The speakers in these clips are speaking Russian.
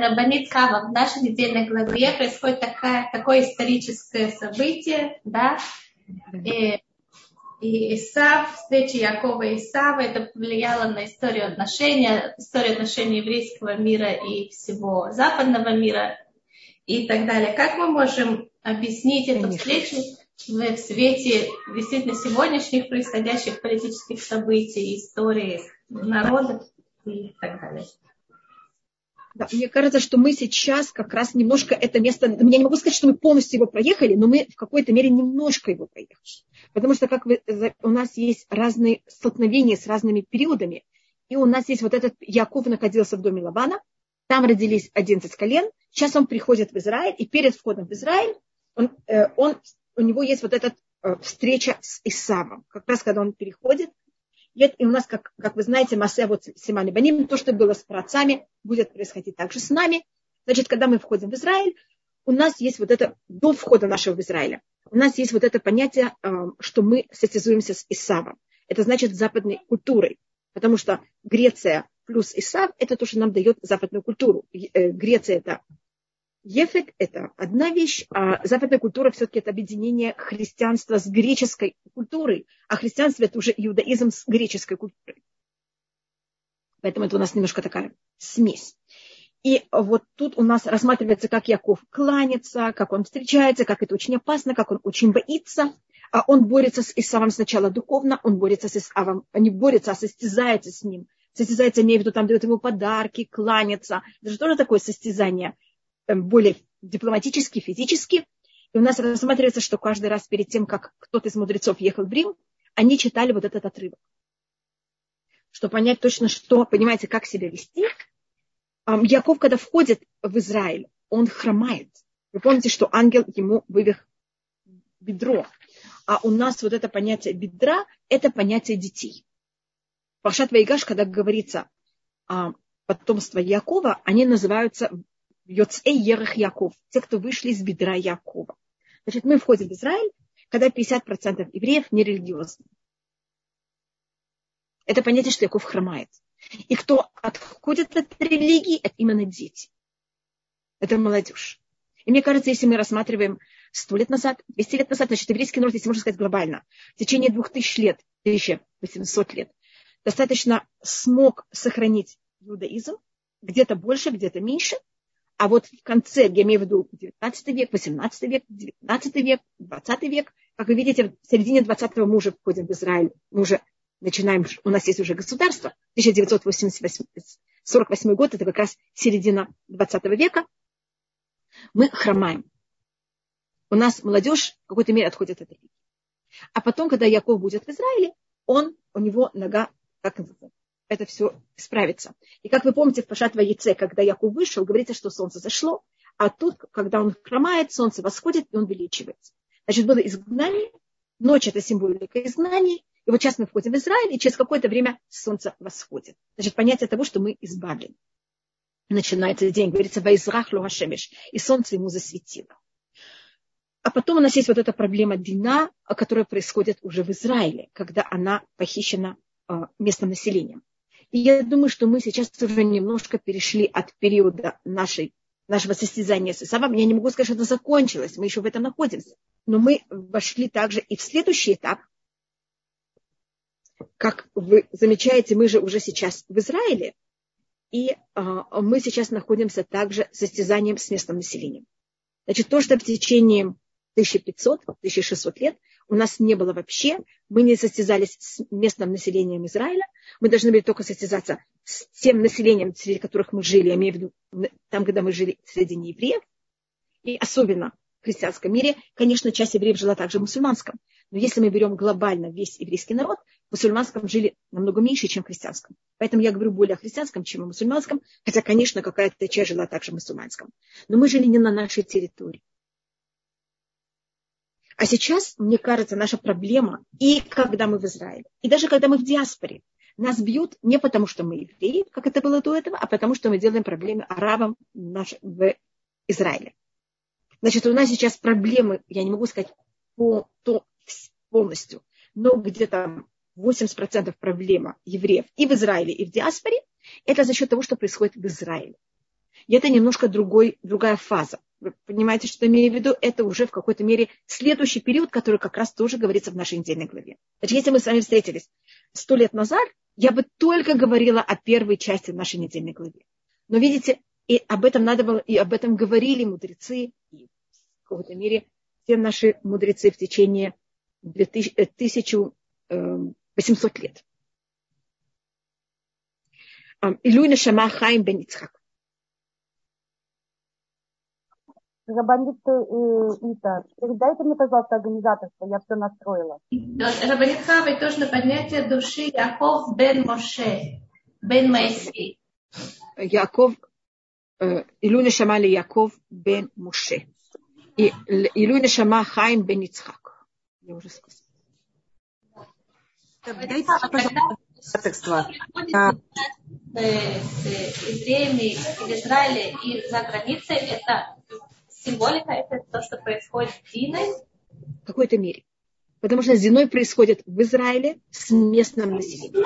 Рабанит Кава, в нашей недельной главе происходит такая, такое историческое событие, да, и, и Исав, встреча Якова и Исава, это повлияло на историю отношений, историю отношений еврейского мира и всего западного мира и так далее. Как мы можем объяснить эту встречу в свете действительно сегодняшних происходящих политических событий, истории народов и так далее? Да, мне кажется, что мы сейчас как раз немножко это место, я не могу сказать, что мы полностью его проехали, но мы в какой-то мере немножко его проехали. Потому что как вы, у нас есть разные столкновения с разными периодами. И у нас есть вот этот Яков находился в доме Лавана, там родились 11 колен, сейчас он приходит в Израиль, и перед входом в Израиль он, э, он, у него есть вот эта э, встреча с Исавом. Как раз когда он переходит, и у нас, как, как вы знаете, Масе вот Симани Баним, то, что было с праотцами, будет происходить также с нами. Значит, когда мы входим в Израиль, у нас есть вот это, до входа нашего в Израиль, у нас есть вот это понятие, э, что мы состязуемся с Исавом. Это значит западной культурой, потому что Греция плюс Исав – это то, что нам дает западную культуру. Э, Греция – это Ефет – это одна вещь, а западная культура все-таки это объединение христианства с греческой культурой, а христианство – это уже иудаизм с греческой культурой. Поэтому это у нас немножко такая смесь. И вот тут у нас рассматривается, как Яков кланится, как он встречается, как это очень опасно, как он очень боится. А он борется с Исавом сначала духовно, он борется с Исавом, не борется, а состязается с ним. Состязается, имею в виду, там дает ему подарки, кланяется. Это же тоже такое состязание – более дипломатически, физически. И у нас рассматривается, что каждый раз перед тем, как кто-то из мудрецов ехал в Рим, они читали вот этот отрывок. Чтобы понять точно, что, понимаете, как себя вести. Яков, когда входит в Израиль, он хромает. Вы помните, что ангел ему вывих бедро. А у нас вот это понятие бедра – это понятие детей. Пашат Вайгаш, когда говорится о потомство Якова, они называются Йоцей Ерах Яков, те, кто вышли из бедра Якова. Значит, мы входим в Израиль, когда 50% евреев нерелигиозны. Это понятие, что Яков хромает. И кто отходит от религии, это именно дети. Это молодежь. И мне кажется, если мы рассматриваем 100 лет назад, 200 лет назад, значит, еврейский народ, если можно сказать глобально, в течение 2000 лет, 1800 лет, достаточно смог сохранить иудаизм, где-то больше, где-то меньше, а вот в конце, я имею в виду 19 век, 18 век, 19 век, 20 век, как вы видите, в середине 20-го мы уже входим в Израиль, мы уже начинаем, у нас есть уже государство, 1948 год, это как раз середина 20 века, мы хромаем. У нас молодежь в какой-то мере отходит от религии. А потом, когда Яков будет в Израиле, он, у него нога, как это все исправится. И как вы помните, в Пашат Яйце, когда Яков вышел, говорится, что солнце зашло, а тут, когда он хромает, солнце восходит, и он увеличивается. Значит, было изгнание, ночь – это символика изгнания, и вот сейчас мы входим в Израиль, и через какое-то время солнце восходит. Значит, понятие того, что мы избавлены. Начинается день, говорится, «Ваизрах лугашемеш», и солнце ему засветило. А потом у нас есть вот эта проблема Дина, которая происходит уже в Израиле, когда она похищена а, местным населением. И я думаю, что мы сейчас уже немножко перешли от периода нашей, нашего состязания с Исавом. Я не могу сказать, что это закончилось, мы еще в этом находимся. Но мы вошли также и в следующий этап. Как вы замечаете, мы же уже сейчас в Израиле, и э, мы сейчас находимся также состязанием с местным населением. Значит, то, что в течение 1500-1600 лет у нас не было вообще. Мы не состязались с местным населением Израиля. Мы должны были только состязаться с тем населением, среди которых мы жили, я имею в виду там, когда мы жили среди неевреев. И особенно в христианском мире, конечно, часть евреев жила также в мусульманском. Но если мы берем глобально весь еврейский народ, в мусульманском жили намного меньше, чем в христианском. Поэтому я говорю более о христианском, чем о мусульманском, хотя, конечно, какая-то часть жила также в мусульманском. Но мы жили не на нашей территории. А сейчас, мне кажется, наша проблема, и когда мы в Израиле, и даже когда мы в диаспоре, нас бьют не потому, что мы евреи, как это было до этого, а потому, что мы делаем проблемы арабам в Израиле. Значит, у нас сейчас проблемы, я не могу сказать по, то, полностью, но где-то 80% проблема евреев и в Израиле, и в диаспоре, это за счет того, что происходит в Израиле. И это немножко другой, другая фаза. Вы понимаете, что я имею в виду? Это уже в какой-то мере следующий период, который как раз тоже говорится в нашей недельной главе. Значит, если мы с вами встретились сто лет назад, я бы только говорила о первой части нашей недельной главе. Но видите, и об этом надо было, и об этом говорили мудрецы, и в какой-то мере все наши мудрецы в течение 1800 э, лет. Илюйна Шама Бен Ицхак. Рабанит Ита, передайте мне, пожалуйста, организаторство, я все настроила. Рабанит Хавы тоже на поднятие души Яков бен Моше, бен Моисей. Яков, Илю Нешама ли Яков бен Моше. И Илю Нешама Хайм бен Ицхак. Я уже сказала. Дайте, пожалуйста, обязательства. С евреями в Израиле и за границей это символика это то, что происходит с Диной? В какой-то мере. Потому что Зиной происходит в Израиле с местным населением.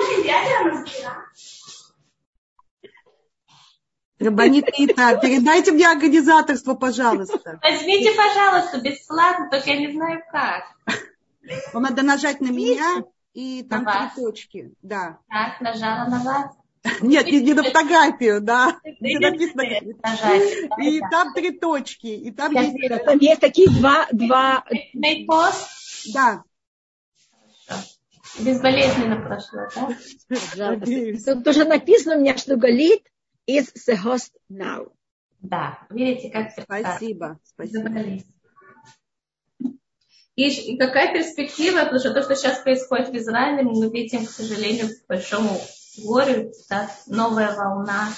Рабанита, передайте мне организаторство, пожалуйста. Возьмите, пожалуйста, бесплатно, только я не знаю как. Вам надо нажать на меня и там три точки. Да. Так, нажала на вас. Нет, не, не на фотографию, да. Где написано. И там три точки. И там есть... Там есть такие два... два... Да. Безболезненно прошло, да? Пожалуйста. Тут уже написано у меня, что Галит is the host now. Да, видите, как Спасибо. Спасибо. И, и какая перспектива, потому что то, что сейчас происходит в Израиле, мы видим, к сожалению, к большому горю, да, новая волна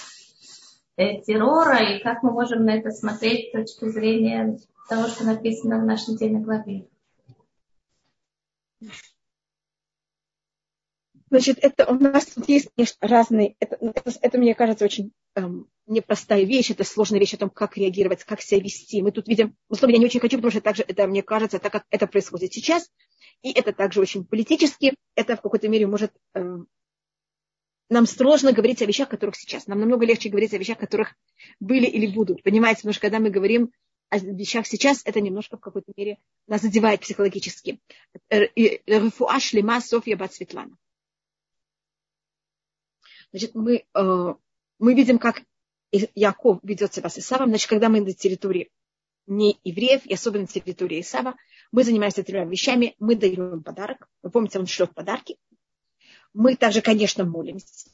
э, террора, и как мы можем на это смотреть с точки зрения того, что написано в нашей недельной главе. Значит, это у нас тут есть, конечно, разные, это, это, это мне кажется очень эм, непростая вещь, это сложная вещь о том, как реагировать, как себя вести. Мы тут видим, условно, я не очень хочу, потому что также это, мне кажется, так как это происходит сейчас, и это также очень политически, это в какой-то мере может эм, нам сложно говорить о вещах, которых сейчас. Нам намного легче говорить о вещах, которых были или будут. Понимаете, потому что когда мы говорим о вещах сейчас, это немножко в какой-то мере нас задевает психологически. Рефуа шлема Софья Бат Светлана. Значит, мы, э, мы видим, как Яков ведет себя с Исавом. Значит, когда мы на территории не евреев, и особенно на территории Исава, мы занимаемся тремя вещами. Мы даем подарок. Вы помните, он шлет подарки. Мы также, конечно, молимся.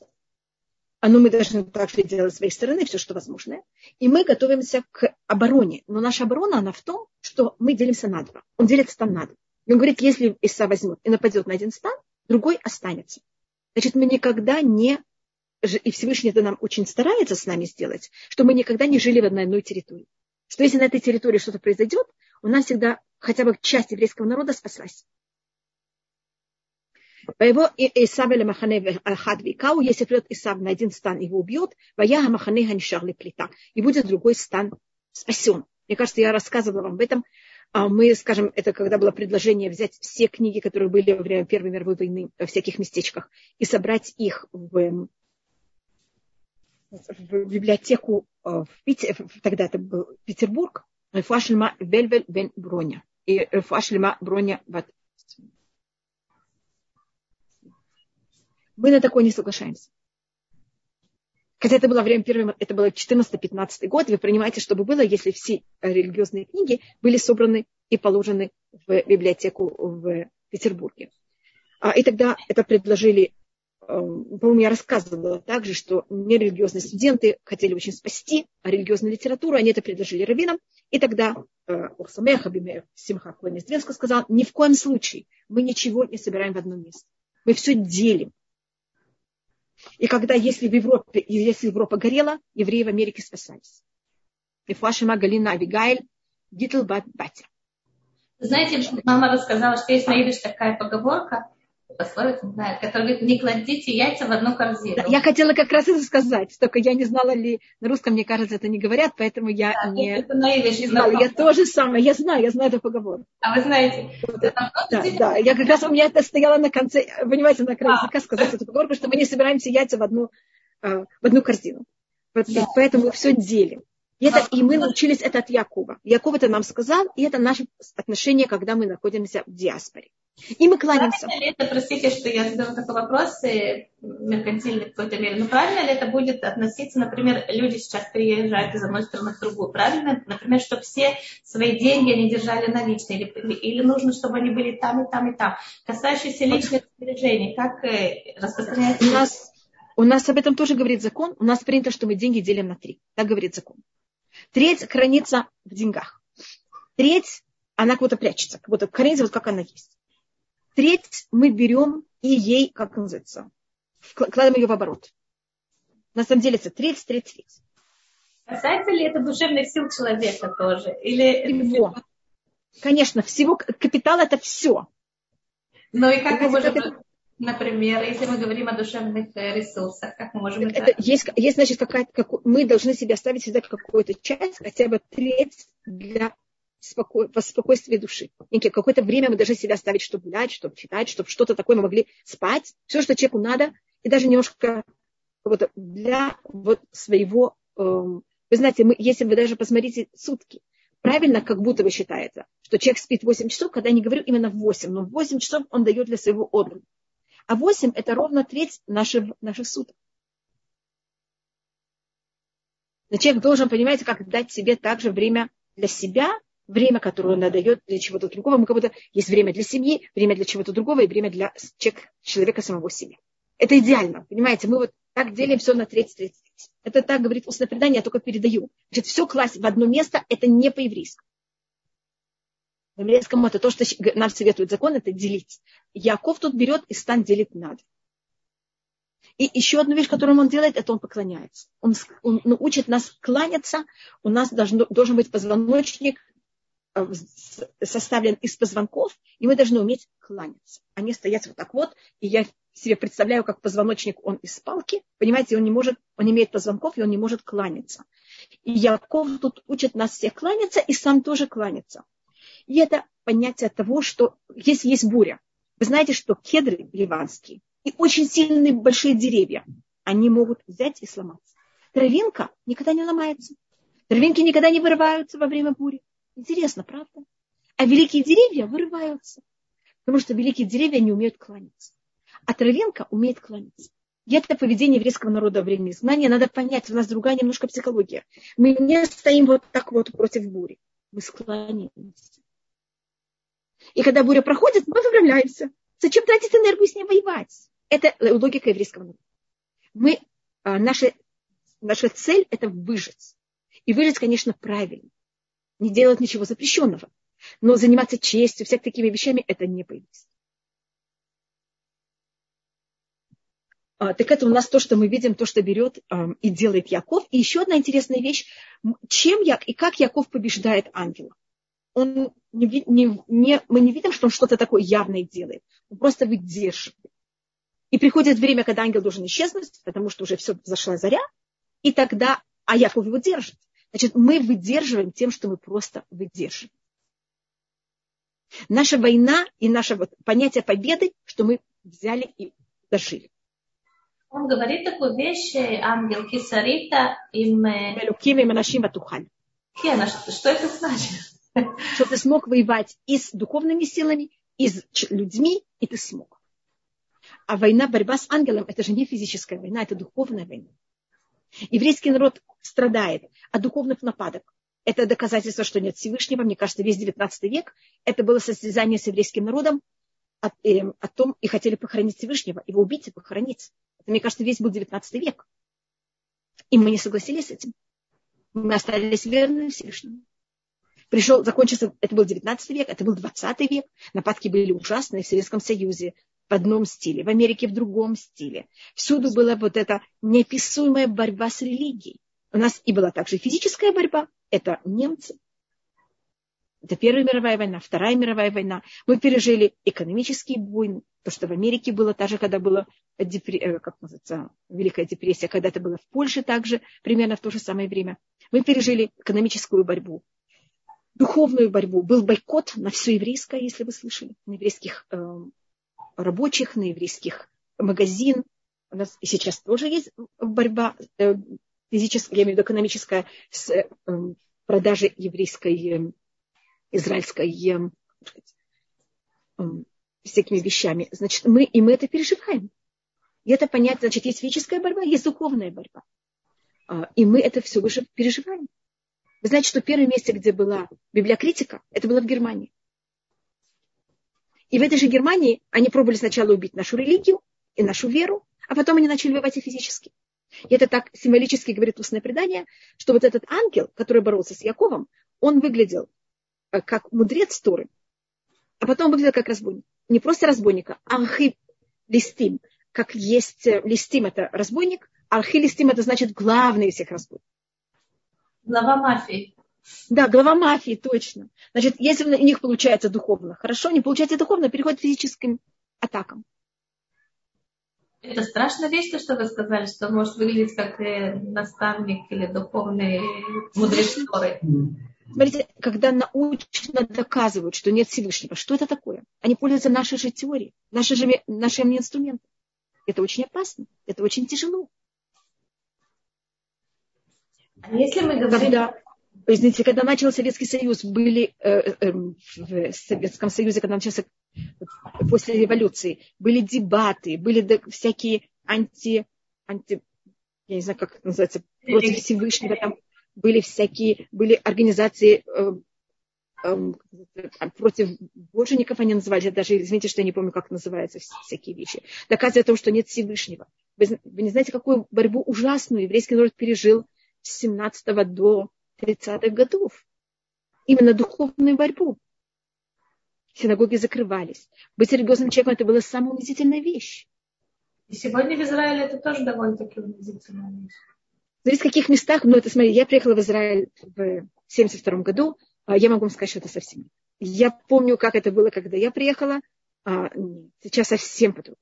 А но мы должны также делать с своей стороны все, что возможно. И мы готовимся к обороне. Но наша оборона, она в том, что мы делимся на два. Он делится там на два. И он говорит, если Иса возьмет и нападет на один стан, другой останется. Значит, мы никогда не... И Всевышний это нам очень старается с нами сделать, что мы никогда не жили в одной, одной территории. Что если на этой территории что-то произойдет, у нас всегда хотя бы часть еврейского народа спаслась. Его Исав или Махане Ахад Викау, если придет Исав на один стан, его убьет, Ваяха Махане Ханишарли плита. И будет другой стан спасен. Мне кажется, я рассказывала вам об этом. А мы, скажем, это когда было предложение взять все книги, которые были во время Первой мировой войны во всяких местечках, и собрать их в, в библиотеку э, в Питер, тогда это был Петербург, Фашлема Вельвель Бен Броня и Фашлема Броня Мы на такое не соглашаемся. Хотя это было время первого, это было 14-15 год, вы понимаете, что бы было, если все религиозные книги были собраны и положены в библиотеку в Петербурге. А, и тогда это предложили, эм, по-моему, я рассказывала также, что нерелигиозные студенты хотели очень спасти религиозную литературу, они это предложили раввинам, и тогда Урсамех Абимех Симха Коэн сказал, ни в коем случае мы ничего не собираем в одном месте. Мы все делим. И когда, если в Европе, если Европа горела, евреи в Америке спасались. И Фашима Галина Абигайль, Гитл Батя. Знаете, мама рассказала, что есть на идыш такая поговорка, пословица, не знаю, которая говорит, не кладите яйца в одну корзину. Да, я хотела как раз это сказать, только я не знала ли, на русском, мне кажется, это не говорят, поэтому я да, не, это на не знала. Я тоже самое, я знаю, я знаю эту поговорку. А вы знаете? Да, да, да, я как раз у меня это стояло на конце, понимаете, на краю языка сказать эту поговорку, что мы не собираемся яйца в одну, э, в одну корзину. Да. Поэтому мы все делим. И, это, и мы научились это от Якова. Яков это нам сказал, и это наше отношение, когда мы находимся в диаспоре. И мы кланяемся. Правильно ли это, простите, что я задаю такой вопрос, меркантильный в какой-то мере, но правильно ли это будет относиться, например, люди сейчас приезжают из одной страны в другую, правильно? Например, чтобы все свои деньги они держали наличные, или, или нужно, чтобы они были там и там и там. Касающиеся личных сбережений, как э, распространяется? У нас, у нас об этом тоже говорит закон. У нас принято, что мы деньги делим на три. Так говорит закон. Треть хранится в деньгах. Треть, она как будто прячется, как будто хранится вот как она есть. Треть мы берем и ей, как называется, вкладываем ее в оборот. На самом деле это треть, треть, треть. Касается ли это душевных сил человека тоже? Или... Всего. Конечно, всего капитал это все. Ну и как мы можем, это... например, если мы говорим о душевных э, ресурсах, как мы можем это... это есть, есть, значит, какая-то, как, мы должны себе оставить всегда какую-то часть, хотя бы треть для споко... по спокойствию души. Некое какое-то время мы должны себя оставить, чтобы гулять, чтобы читать, чтобы что-то такое мы могли спать. Все, что человеку надо, и даже немножко вот для вот своего... Э, вы знаете, мы, если вы даже посмотрите сутки, правильно как будто вы считаете, что человек спит 8 часов, когда я не говорю именно 8, но 8 часов он дает для своего отдыха. А 8 это ровно треть наших, наших суток. Но человек должен, понимаете, как дать себе также время для себя, время, которое он дает для чего-то другого. Мы как будто есть время для семьи, время для чего-то другого и время для человека самого себя. Это идеально, понимаете? Мы вот так делим все на треть, треть, треть. Это так говорит устное предание, я только передаю. Значит, все класть в одно место, это не по-еврейски. По еврейскому это то, что нам советует закон, это делить. Яков тут берет и стан делит надо. И еще одну вещь, которую он делает, это он поклоняется. Он, он учит нас кланяться. У нас должен, должен быть позвоночник составлен из позвонков, и мы должны уметь кланяться. Они стоят вот так вот, и я себе представляю, как позвоночник, он из палки, понимаете, он не может, он имеет позвонков, и он не может кланяться. И Яков тут учит нас всех кланяться, и сам тоже кланяться. И это понятие того, что если есть буря, вы знаете, что кедры ливанские и очень сильные большие деревья, они могут взять и сломаться. Травинка никогда не ломается. Травинки никогда не вырываются во время бури. Интересно, правда? А великие деревья вырываются, потому что великие деревья не умеют кланяться. А травинка умеет кланяться. И это поведение еврейского народа во время. Надо понять, у нас другая немножко психология. Мы не стоим вот так вот против бури. Мы склоняемся. И когда буря проходит, мы выправляемся. Зачем тратить энергию с ней воевать? Это логика еврейского народа. Мы, а, наша, наша цель – это выжить. И выжить, конечно, правильно не делать ничего запрещенного. Но заниматься честью, всякими такими вещами, это не появится. А, так это у нас то, что мы видим, то, что берет и делает Яков. И еще одна интересная вещь. Чем Як и как Яков побеждает ангела? Он не, не, не, мы не видим, что он что-то такое явное делает. Он просто выдерживает. И приходит время, когда ангел должен исчезнуть, потому что уже все зашла заря, и тогда, а Яков его держит. Значит, мы выдерживаем тем, что мы просто выдерживаем. Наша война и наше вот понятие победы, что мы взяли и дожили. Он говорит такую вещь, ангел Кисарита, им... Мелуким и Манашим Батухаль. Что это значит? Что ты смог воевать и с духовными силами, и с людьми, и ты смог. А война, борьба с ангелом, это же не физическая война, это духовная война. Еврейский народ страдает от духовных нападок. Это доказательство, что нет Всевышнего. Мне кажется, весь 19 век это было состязание с еврейским народом о, э, о том, и хотели похоронить Всевышнего, его убить и похоронить. Это, мне кажется, весь был 19 век. И мы не согласились с этим. Мы остались верны Всевышнему. Пришел, закончился, это был 19 век, это был 20 век. Нападки были ужасные в Советском Союзе, в одном стиле, в Америке в другом стиле. Всюду была вот эта неописуемая борьба с религией. У нас и была также физическая борьба. Это немцы. Это Первая мировая война, Вторая мировая война. Мы пережили экономические войны. То, что в Америке было, даже когда была депре... Э, как называется, Великая депрессия, когда это было в Польше также, примерно в то же самое время. Мы пережили экономическую борьбу, духовную борьбу. Был бойкот на все еврейское, если вы слышали, на еврейских э, рабочих, на еврейских магазин. У нас сейчас тоже есть борьба, э, физическая, я имею в виду экономическая, с э, продажи еврейской, э, израильской э, э, всякими вещами. Значит, мы, и мы это переживаем. И это понятно, значит, есть физическая борьба, есть духовная борьба. А, и мы это все уже переживаем. Вы знаете, что первое место, где была библиокритика, это было в Германии. И в этой же Германии они пробовали сначала убить нашу религию и нашу веру, а потом они начали воевать и физически. И это так символически говорит устное предание, что вот этот ангел, который боролся с Яковом, он выглядел э, как мудрец Торы, а потом выглядел как разбойник. Не просто разбойника, а листим, как есть э, листим это разбойник, архи листим это значит главный из всех разбойников. Глава мафии. Да, глава мафии, точно. Значит, если у них получается духовно, хорошо, не получается духовно, переходит к физическим атакам. Это страшная вещь, то, что вы сказали, что может выглядеть как э, наставник или духовный мудрец Торы. Смотрите, когда научно доказывают, что нет Всевышнего, что это такое? Они пользуются нашей же теорией, нашими же, нашими инструментами. Это очень опасно, это очень тяжело. А если мы говорим... Когда, извините, когда начался Советский Союз, были э, э, в Советском Союзе, когда начался после революции, были дебаты, были всякие анти, анти, я не знаю, как это называется, против Всевышнего, там были всякие, были организации э, э, против божеников они назывались, я даже, извините, что я не помню, как называются всякие вещи, доказывая том, что нет Всевышнего. Вы, вы не знаете, какую борьбу ужасную еврейский народ пережил с 17 до 30-х годов. Именно духовную борьбу синагоги закрывались. Быть религиозным человеком это была самая унизительная вещь. И сегодня в Израиле это тоже довольно-таки унизительная вещь. Смотрите, в каких местах, ну это смотри, я приехала в Израиль в 72 году, а я могу вам сказать, что это совсем нет. Я помню, как это было, когда я приехала, а сейчас совсем по-другому.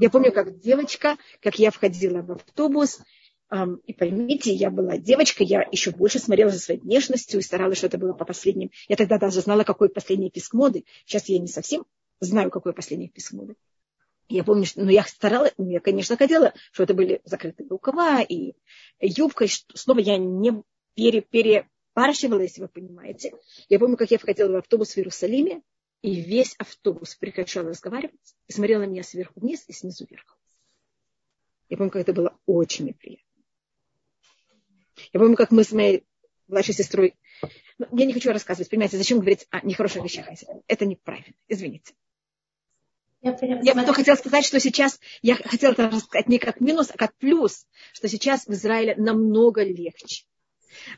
Я помню, как девочка, как я входила в автобус, и поймите, я была девочка, я еще больше смотрела за своей внешностью и старалась, что это было по последним. Я тогда даже знала, какой последний писк моды. Сейчас я не совсем знаю, какой последний писк моды. Я помню, что, ну, я старалась, ну, я, конечно, хотела, что это были закрытые рукава и юбка. И снова я не пере, перепарщивала, если вы понимаете. Я помню, как я входила в автобус в Иерусалиме, и весь автобус прекращал разговаривать и смотрел на меня сверху вниз и снизу вверх. Я помню, как это было очень неприятно. Я помню, как мы с моей младшей сестрой... Ну, я не хочу рассказывать, понимаете, зачем говорить о нехороших вещах. Это неправильно, извините. Я, я бы хотела сказать, что сейчас, я хотела это рассказать не как минус, а как плюс, что сейчас в Израиле намного легче.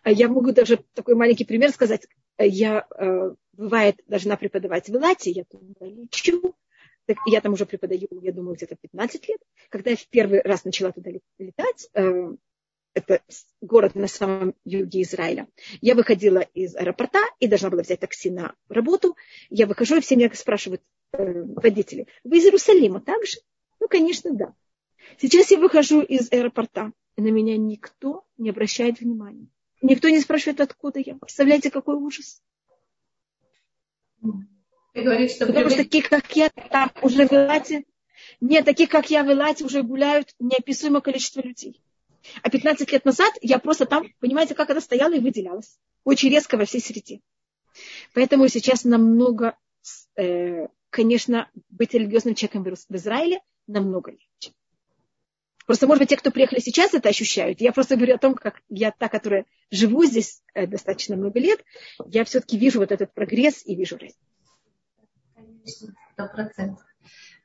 Я могу даже такой маленький пример сказать. Я, э, бывает, должна преподавать в Илате, я туда лечу, я там уже преподаю, я думаю, где-то 15 лет. Когда я в первый раз начала туда летать, э, это город на самом юге Израиля. Я выходила из аэропорта и должна была взять такси на работу. Я выхожу, и все меня спрашивают, э, водители, вы из Иерусалима также? Ну, конечно, да. Сейчас я выхожу из аэропорта, и на меня никто не обращает внимания. Никто не спрашивает, откуда я. Представляете, какой ужас? Ты говоришь, что Потому что такие, как я, там уже в Элате, нет, таких, как я в Элате, уже гуляют неописуемое количество людей. А 15 лет назад я просто там, понимаете, как это стояла и выделялась. Очень резко во всей среде. Поэтому сейчас намного, э, конечно, быть религиозным человеком в Израиле намного легче. Просто, может быть, те, кто приехали сейчас, это ощущают. Я просто говорю о том, как я та, которая живу здесь э, достаточно много лет, я все-таки вижу вот этот прогресс и вижу разницу. Конечно, сто процентов.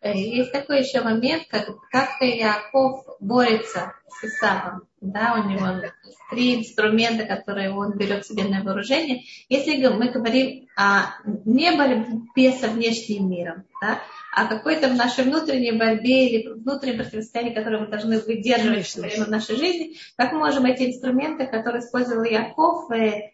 Э, есть такой еще момент, как, как Яков борется с Исавом. Да, у него три инструмента, которые он берет себе на вооружение. Если мы говорим о не борьбе со внешним миром, да, а какой-то в нашей внутренней борьбе или внутреннем противостоянии, которое мы должны выдерживать во время нашей жизни, как мы можем эти инструменты, которые использовал Яков, э,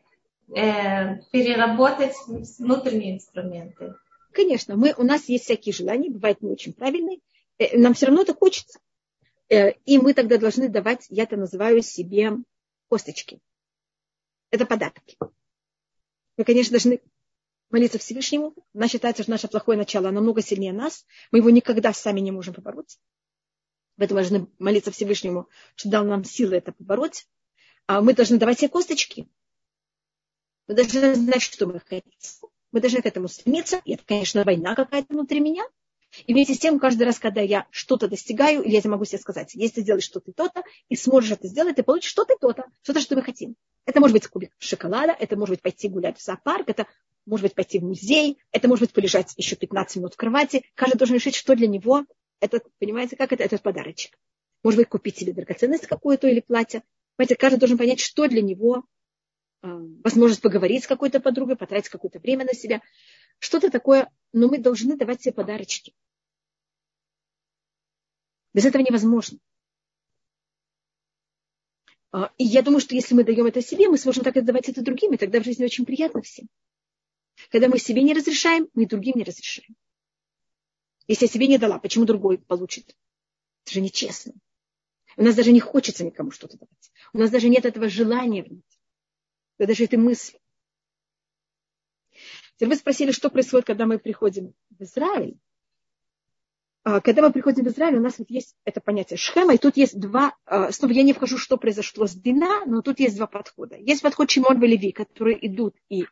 э, переработать в внутренние инструменты? Конечно, мы, у нас есть всякие желания, бывают не очень правильные, э, нам все равно это хочется. Э, и мы тогда должны давать, я это называю себе косточки. Это подарки. Мы, конечно, должны молиться Всевышнему. Она считается, что наше плохое начало намного сильнее нас. Мы его никогда сами не можем побороть. Поэтому мы должны молиться Всевышнему, что дал нам силы это побороть. А мы должны давать себе косточки. Мы должны знать, что мы хотим. Мы должны к этому стремиться. И это, конечно, война какая-то внутри меня. И вместе с тем, каждый раз, когда я что-то достигаю, я могу себе сказать, если ты сделаешь что-то то-то, и сможешь это сделать, ты получишь что-то то-то, что-то, что мы хотим. Это может быть кубик шоколада, это может быть пойти гулять в зоопарк, это может быть пойти в музей, это может быть полежать еще 15 минут в кровати. Каждый должен решить, что для него это, понимаете, как это, этот подарочек. Может быть, купить себе драгоценность какую-то или платье. Понимаете, каждый должен понять, что для него возможность поговорить с какой-то подругой, потратить какое-то время на себя. Что-то такое, но мы должны давать себе подарочки. Без этого невозможно. А, и я думаю, что если мы даем это себе, мы сможем так отдавать это другим, и тогда в жизни очень приятно всем. Когда мы себе не разрешаем, мы другим не разрешаем. Если я себе не дала, почему другой получит? Это же нечестно. У нас даже не хочется никому что-то давать. У нас даже нет этого желания в даже этой мысли. Теперь вы спросили, что происходит, когда мы приходим в Израиль. А, когда мы приходим в Израиль, у нас вот есть это понятие шхема, и тут есть два, а, снова я не вхожу, что произошло с Дина, но тут есть два подхода. Есть подход Шимон и Леви, которые идут и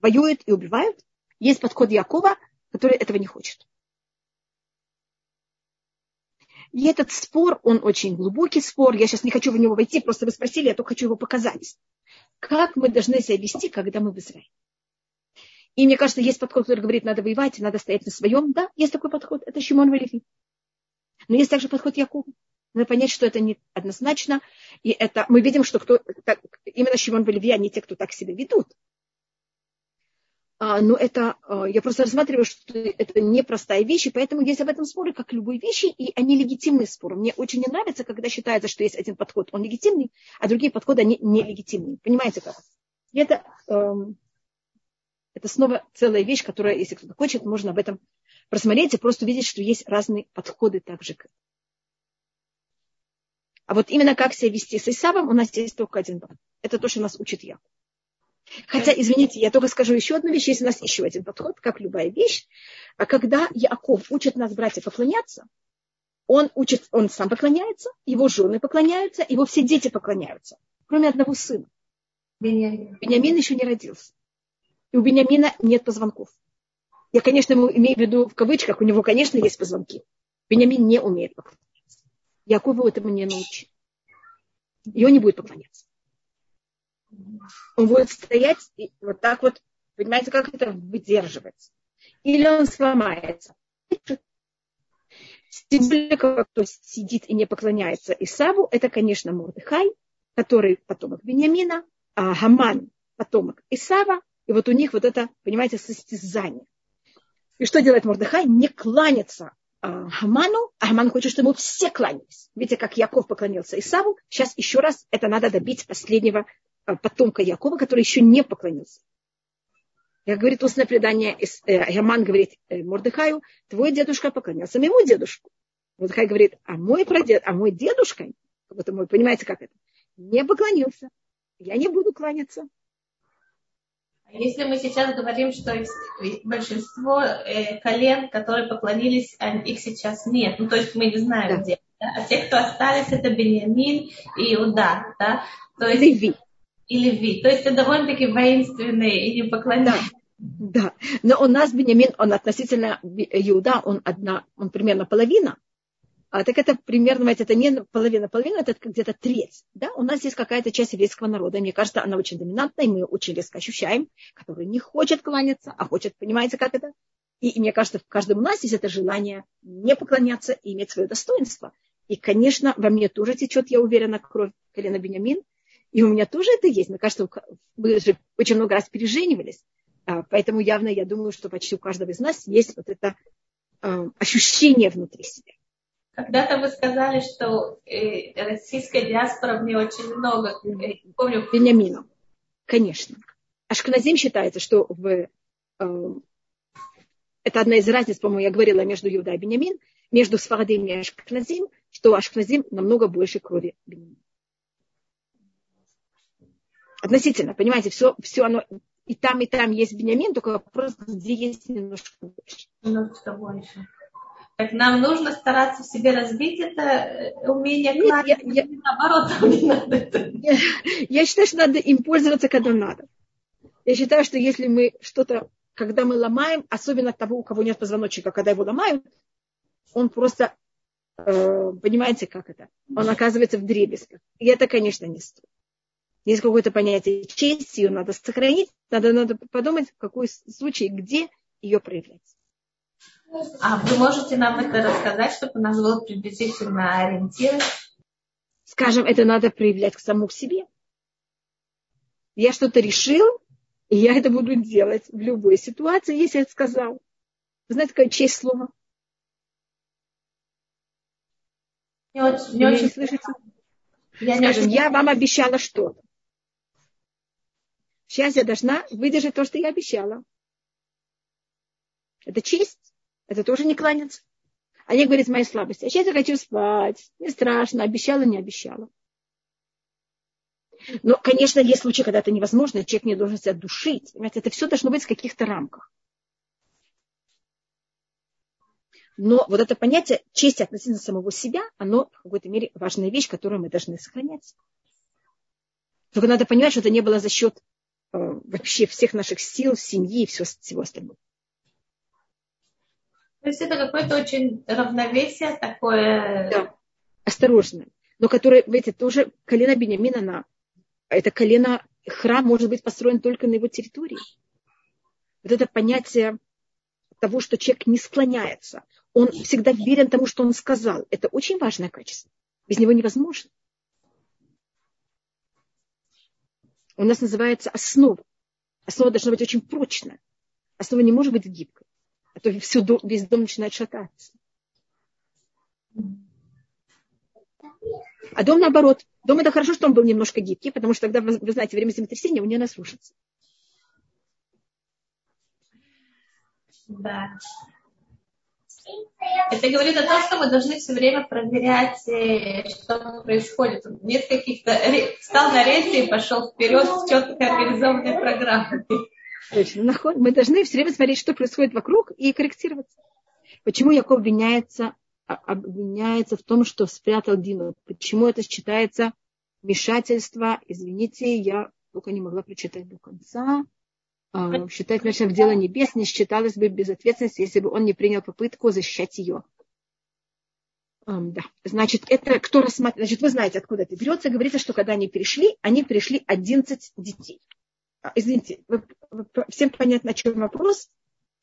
воюют и убивают. Есть подход Якова, который этого не хочет. И этот спор, он очень глубокий спор. Я сейчас не хочу в него войти, просто вы спросили, я только хочу его показать. Как мы должны себя вести, когда мы в Израиле? И мне кажется, есть подход, который говорит, надо воевать, надо стоять на своем. Да, есть такой подход. Это Шимон Валифи. Но есть также подход Якова. Надо понять, что это не однозначно. И это мы видим, что кто, так, именно Шимон Валифи, они те, кто так себя ведут. А, но это, а, я просто рассматриваю, что это непростая вещь, и поэтому есть об этом споры, как любые вещи, и они легитимные споры. Мне очень не нравится, когда считается, что есть один подход, он легитимный, а другие подходы, они нелегитимные. Понимаете как? Это эм, это снова целая вещь, которая, если кто-то хочет, можно об этом просмотреть и просто увидеть, что есть разные подходы также А вот именно как себя вести с Исавом, у нас есть только один план. Это то, что нас учит я. Хотя, извините, я только скажу еще одну вещь. Есть у нас еще один подход, как любая вещь. А когда Яков учит нас, братья, поклоняться, он учит, он сам поклоняется, его жены поклоняются, его все дети поклоняются, кроме одного сына. Бениамин. Бениамин еще не родился и у Бениамина нет позвонков. Я, конечно, имею в виду в кавычках, у него, конечно, есть позвонки. Бениамин не умеет поклоняться. Якову этому не научил. И он не будет поклоняться. Он будет стоять и вот так вот, понимаете, как это выдерживать. Или он сломается. Более, кто сидит и не поклоняется Исаву, это, конечно, Мордыхай, который потомок Бениамина, а Хаман потомок Исава, и вот у них вот это, понимаете, состязание. И что делает Мордыхай? Не кланяться а, Хаману, а Хаман хочет, чтобы все кланялись. Видите, как Яков поклонился Исаву. Сейчас еще раз это надо добить последнего потомка Якова, который еще не поклонился. Я говорит устное предание, э, Хаман говорит э, Мордыхаю, твой дедушка поклонялся моему дедушку. Мордыхай говорит, а мой прадед, а мой дедушка, вот мой, понимаете, как это, не поклонился. Я не буду кланяться. Если мы сейчас говорим, что большинство э, колен, которые поклонились, их сейчас нет. Ну, то есть мы не знаем, да. где. Да? А те, кто остались, это Бениамин и Иуда. Да? То есть, Леви. И Леви. То есть это довольно-таки воинственные и не поклоняются. Да. да, но у нас Бениамин, он относительно Иуда, он одна, он примерно половина, а, так это примерно, это не половина, половина, это где-то треть. Да? У нас есть какая-то часть еврейского народа, и мне кажется, она очень доминантная, и мы очень резко ощущаем, который не хочет кланяться, а хочет, понимаете, как это? И, и мне кажется, в каждом у нас есть это желание не поклоняться и иметь свое достоинство. И, конечно, во мне тоже течет, я уверена, кровь колена Бениамин. И у меня тоже это есть. Мне кажется, мы же очень много раз переженивались. А, поэтому явно я думаю, что почти у каждого из нас есть вот это а, ощущение внутри себя. Когда-то вы сказали, что э, российская диаспора мне очень много. Помню. Бениамину. Конечно. Ашкназим считается, что в, э, это одна из разниц, по-моему, я говорила между Иуда и Бениамин, между Сфарадим и Ашкназим, что Ашкназим намного больше крови Бениамина. Относительно, понимаете, все, все оно и там, и там есть Бениамин, только вопрос, где есть немножко больше. Немножко больше. Так нам нужно стараться в себе развить это э, умение Нет, я, я, наоборот, не надо это. Я, я считаю, что надо им пользоваться, когда надо. Я считаю, что если мы что-то, когда мы ломаем, особенно того, у кого нет позвоночника, когда его ломают, он просто, э, понимаете, как это? Он оказывается в дребезгах. И это, конечно, не стоит. Есть какое-то понятие чести, ее надо сохранить, надо, надо подумать, в какой случай, где ее проявлять. А вы можете нам это рассказать, чтобы у нас был приблизительно ориентир? Скажем, это надо проявлять к самому себе. Я что-то решил, и я это буду делать в любой ситуации, если я это сказал. Вы знаете, какая честь слова? Не очень, не очень слышите? Я, Скажем, я вам обещала что-то. Сейчас я должна выдержать то, что я обещала. Это честь. Это тоже не кланяться. А я говорю, моей слабости. А сейчас я хочу спать. Не страшно. Обещала, не обещала. Но, конечно, есть случаи, когда это невозможно, человек не должен себя душить. Понимаете, это все должно быть в каких-то рамках. Но вот это понятие чести относительно самого себя, оно в какой-то мере важная вещь, которую мы должны сохранять. Только надо понимать, что это не было за счет вообще всех наших сил, семьи и всего, всего остального. То есть это какое-то очень равновесие такое. Да, осторожно. Но которое, видите, тоже колено Бениамина, на, это колено, храм может быть построен только на его территории. Вот это понятие того, что человек не склоняется. Он всегда верен тому, что он сказал. Это очень важное качество. Без него невозможно. У нас называется основа. Основа должна быть очень прочная. Основа не может быть гибкой а то всю, весь дом начинает шататься. А дом наоборот. Дом это хорошо, что он был немножко гибкий, потому что тогда, вы знаете, время землетрясения у него не разрушится. Да. Это говорит о том, что мы должны все время проверять, э, что происходит. Нет каких-то... Встал на рельсы и пошел вперед с четкой организованной программой. Точно. Мы должны все время смотреть, что происходит вокруг и корректироваться. Почему Яков обвиняется, а, обвиняется в том, что спрятал Дину? Почему это считается вмешательство? Извините, я только не могла прочитать до конца. А, считать вмешательством в дело небес не считалось бы безответственности, если бы он не принял попытку защищать ее. Да. Значит, это кто рассматривает, значит, вы знаете, откуда это берется. Говорится, что когда они перешли, они перешли 11 детей. А, извините, вы, вы, всем понятно, о чем вопрос?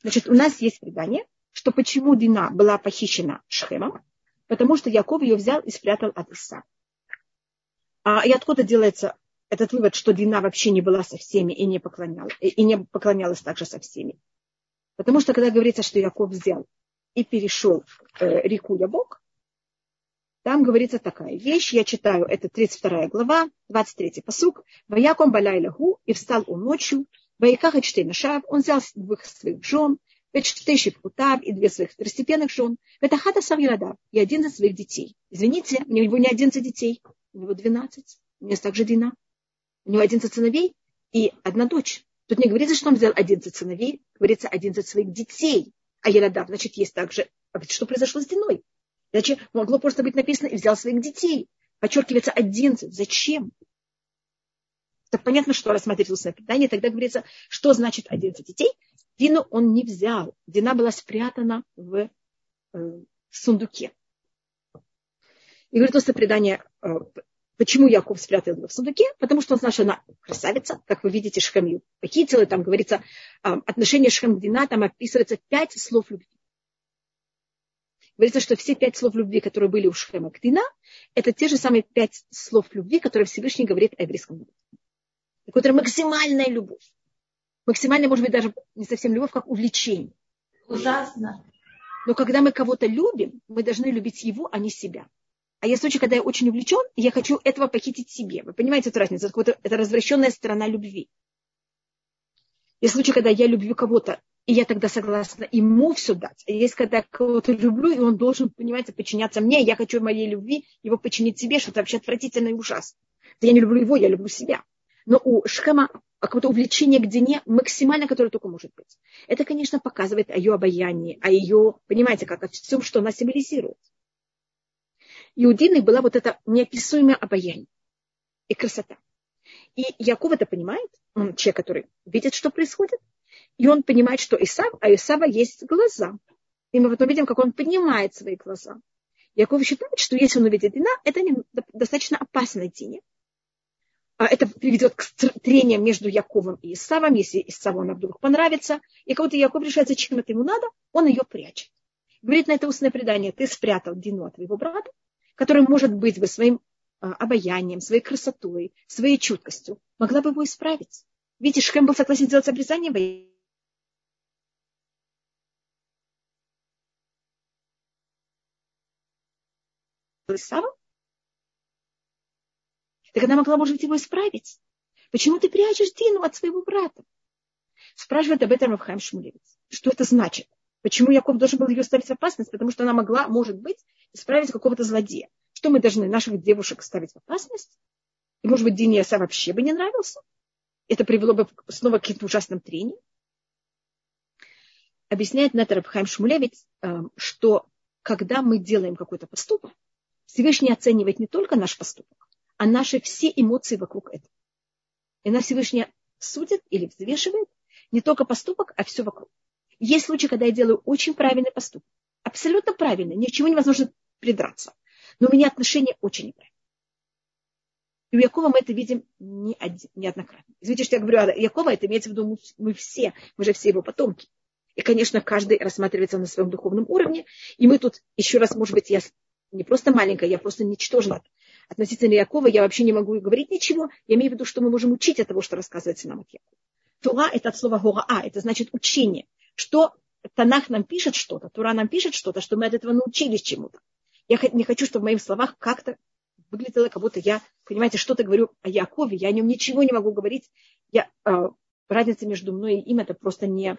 Значит, у нас есть предание, что почему Дина была похищена Шхемом, потому что Яков ее взял и спрятал от Иса. А, и откуда делается этот вывод, что Дина вообще не была со всеми и не, поклонялась, и не поклонялась также со всеми? Потому что когда говорится, что Яков взял и перешел э, реку Ябок, там говорится такая вещь, я читаю, это 32 глава, 23 посук. Ваяком балайлаху, и встал он ночью, Ваиках и Нашав, он взял двух своих жен, Вечтейши Путав и две своих второстепенных жен, Ветахата Савирадав и один из своих детей. Извините, у него не 11 детей, у него 12. У него также Дина. У него 11 сыновей и одна дочь. Тут не говорится, что он взял 11 сыновей, говорится 11 своих детей. А Ерадав, значит, есть также... А что произошло с Диной? Иначе могло просто быть написано и взял своих детей. Подчеркивается 11. Зачем? Так понятно, что рассмотреть устное предание. Тогда говорится, что значит 11 детей. Дину он не взял. Дина была спрятана в, э, в сундуке. И говорит устное предание, э, почему Яков спрятал ее в сундуке? Потому что он знал, что она красавица, как вы видите, Шхамью похитила. Там говорится, э, отношение Шхам Дина, там описывается пять слов любви говорится, что все пять слов любви, которые были у Шхема Ктина, это те же самые пять слов любви, которые Всевышний говорит о еврейском народе. Так вот, это максимальная любовь. Максимальная, может быть, даже не совсем любовь, как увлечение. Ужасно. Но когда мы кого-то любим, мы должны любить его, а не себя. А есть случаи, когда я очень увлечен, и я хочу этого похитить себе. Вы понимаете эту разницу? Это, это развращенная сторона любви. Есть случаи, когда я люблю кого-то и я тогда согласна ему все дать. А есть, когда я кого-то люблю, и он должен, понимаете, подчиняться мне, я хочу моей любви его подчинить себе, что-то вообще отвратительно и ужасно. Я не люблю его, я люблю себя. Но у Шхема какое-то увлечение к Дине максимально, которое только может быть. Это, конечно, показывает о ее обаянии, о ее, понимаете, как о всем, что она символизирует. И у Дины была вот это неописуемое обаяние и красота. И Яков это понимает, он человек, который видит, что происходит, и он понимает, что Исав, а Исава есть глаза. И мы потом видим, как он поднимает свои глаза. Яков считает, что если он увидит Дина, это достаточно опасно Дине. А это приведет к трениям между Яковом и Исавом. Если Исаву она вдруг понравится, и кого-то Яков решает, зачем это ему надо, он ее прячет. Говорит на это устное предание, ты спрятал Дину от твоего брата, который, может быть, бы своим а, обаянием, своей красотой, своей чуткостью могла бы его исправить. Видите, Шхем был согласен сделать обрезание Исава? Так она могла, может быть, его исправить. Почему ты прячешь Дину от своего брата? Спрашивает об этом Равхайм Шмулевец. Что это значит? Почему Яков должен был ее ставить в опасность? Потому что она могла, может быть, исправить какого-то злодея. Что мы должны наших девушек ставить в опасность? И, может быть, Дине Яса вообще бы не нравился? Это привело бы снова к каким-то ужасным трениям? Объясняет Натар Абхайм Шмулевец, эм, что когда мы делаем какой-то поступок, Всевышний оценивает не только наш поступок, а наши все эмоции вокруг этого. И на Всевышний судит или взвешивает не только поступок, а все вокруг. Есть случаи, когда я делаю очень правильный поступок. Абсолютно правильно, ни к чему невозможно придраться. Но у меня отношения очень неправильные. И у Якова мы это видим не один, неоднократно. Извините, что я говорю о Якова, это имеется в виду мы все, мы же все его потомки. И, конечно, каждый рассматривается на своем духовном уровне. И мы тут, еще раз, может быть, я не просто маленькая, я просто ничтожна относительно Якова я вообще не могу говорить ничего. Я имею в виду, что мы можем учить от того, что рассказывается нам от Якова. Тура – это от слова гораа, это значит учение. Что Танах нам пишет что-то, Тура нам пишет что-то, что мы от этого научились чему-то. Я не хочу, чтобы в моих словах как-то выглядело, как будто я, понимаете, что-то говорю о Якове, я о нем ничего не могу говорить. Я, э, разница между мной и им это просто не,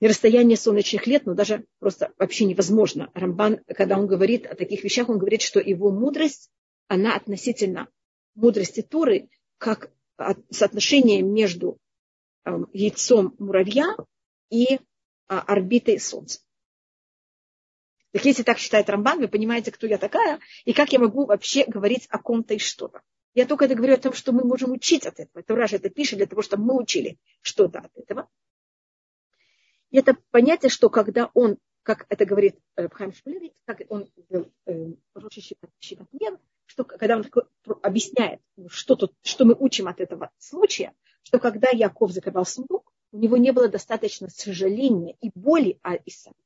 не расстояние солнечных лет, но даже просто вообще невозможно. Рамбан, когда он говорит о таких вещах, он говорит, что его мудрость она относительно мудрости Торы, как соотношение между эм, яйцом муравья и а, орбитой Солнца. Так если так считает Рамбан, вы понимаете, кто я такая, и как я могу вообще говорить о ком-то и что-то. Я только это говорю о том, что мы можем учить от этого. Тура же это пишет для того, чтобы мы учили что-то от этого. И это понятие, что когда он, как это говорит Бхайм Шмулевич, как он был э, что когда он объясняет, что, тут, что мы учим от этого случая, что когда Яков закрывал сундук, у него не было достаточно сожаления и боли о Исаве.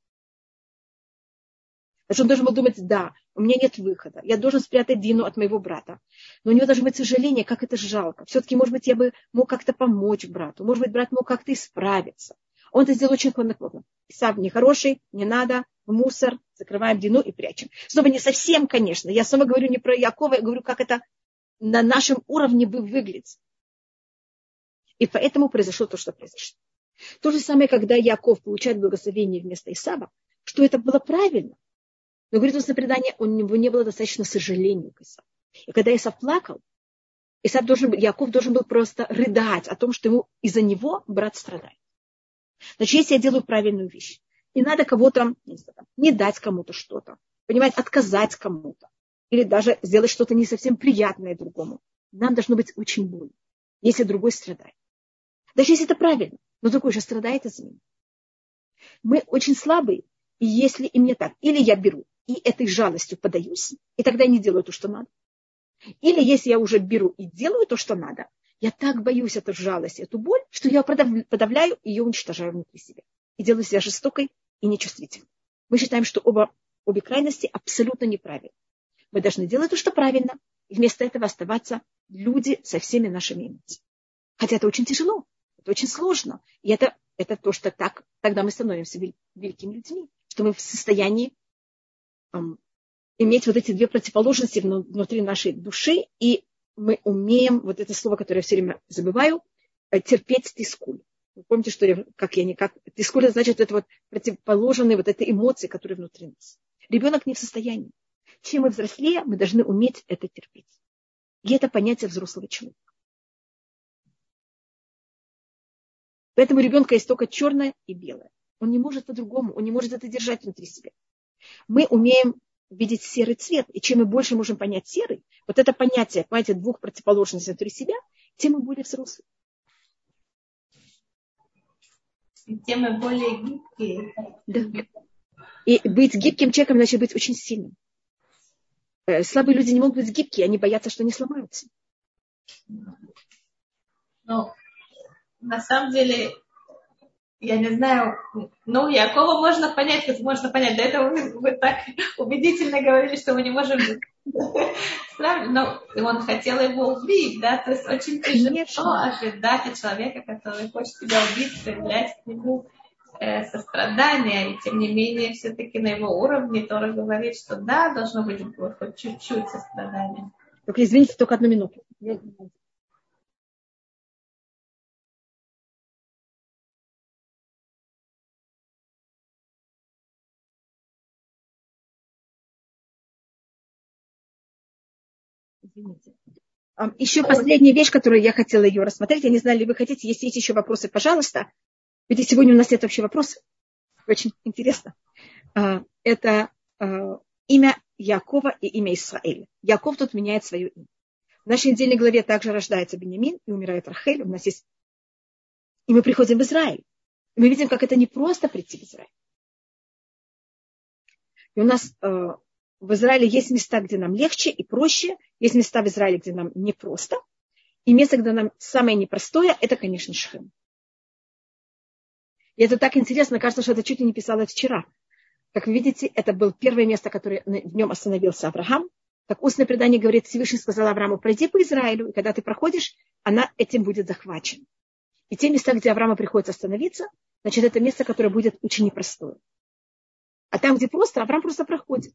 Он должен был думать, да, у меня нет выхода, я должен спрятать Дину от моего брата. Но у него должно быть сожаление, как это жалко. Все-таки, может быть, я бы мог как-то помочь брату, может быть, брат мог как-то исправиться. Он это сделал очень хладнокровно. Исав нехороший, не надо, в мусор, закрываем Дину и прячем. Снова не совсем, конечно. Я снова говорю не про Якова, я говорю, как это на нашем уровне бы выглядит. И поэтому произошло то, что произошло. То же самое, когда Яков получает благословение вместо Исава, что это было правильно. Но, говорит устное предание, у него не было достаточно сожаления к Исаву. И когда Исав плакал, Исав должен, Яков должен был просто рыдать о том, что ему из-за него брат страдает. Значит, если я делаю правильную вещь, и надо кого-то не, не дать кому-то что-то, понимаете, отказать кому-то, или даже сделать что-то не совсем приятное другому, нам должно быть очень больно, если другой страдает. Даже если это правильно, но другой же страдает из-за меня. Мы очень слабые, и если и мне так, или я беру и этой жалостью подаюсь, и тогда не делаю то, что надо. Или если я уже беру и делаю то, что надо, я так боюсь эту жалость, эту боль, что я подавляю и ее уничтожаю внутри себя. И делаю себя жестокой и нечувствительной. Мы считаем, что оба, обе крайности абсолютно неправильны. Мы должны делать то, что правильно, и вместо этого оставаться люди со всеми нашими эмоциями. Хотя это очень тяжело, очень сложно. И это, это то, что так, тогда мы становимся великими людьми, что мы в состоянии эм, иметь вот эти две противоположности внутри нашей души и мы умеем, вот это слово, которое я все время забываю, э, терпеть тискуль. Вы помните, что я, как я никак... Тискуль значит это вот противоположные вот этой эмоции, которые внутри нас. Ребенок не в состоянии. Чем мы взрослее, мы должны уметь это терпеть. И это понятие взрослого человека. Поэтому у ребенка есть только черное и белое. Он не может по-другому, он не может это держать внутри себя. Мы умеем видеть серый цвет. И чем мы больше можем понять серый, вот это понятие, понятие двух противоположностей внутри себя, тем мы более взрослые. Тем мы более гибкие. Да. И быть гибким человеком значит быть очень сильным. Э, слабые люди не могут быть гибкие, они боятся, что они сломаются. Ну, на самом деле, я не знаю, ну, Якова можно понять, как можно понять. До этого вы, так убедительно говорили, что мы не можем но он хотел его убить, да, то есть очень тяжело ожидать от человека, который хочет тебя убить, проявлять к нему э, сострадание, и тем не менее все-таки на его уровне Тора говорит, что да, должно быть хоть чуть-чуть сострадания. Только извините, только одну минуту. Извините. Еще последняя вещь, которую я хотела ее рассмотреть. Я не знаю, ли вы хотите. Если есть еще вопросы, пожалуйста. Ведь сегодня у нас нет вообще вопросов. Очень интересно. А, это а, имя Якова и имя Исраэля. Яков тут меняет свое имя. В нашей недельной главе также рождается Бенемин и умирает Рахель. У нас есть... И мы приходим в Израиль. И мы видим, как это не просто прийти в Израиль. И у нас а, в Израиле есть места, где нам легче и проще, есть места в Израиле, где нам непросто. И место, где нам самое непростое, это, конечно, Шхем. И это так интересно, кажется, что это чуть ли не писала вчера. Как вы видите, это было первое место, которое в нем остановился Авраам. Так устное предание говорит, Всевышний сказал Аврааму, пройди по Израилю, и когда ты проходишь, она этим будет захвачена. И те места, где Аврааму приходится остановиться, значит, это место, которое будет очень непростое. А там, где просто, Авраам просто проходит.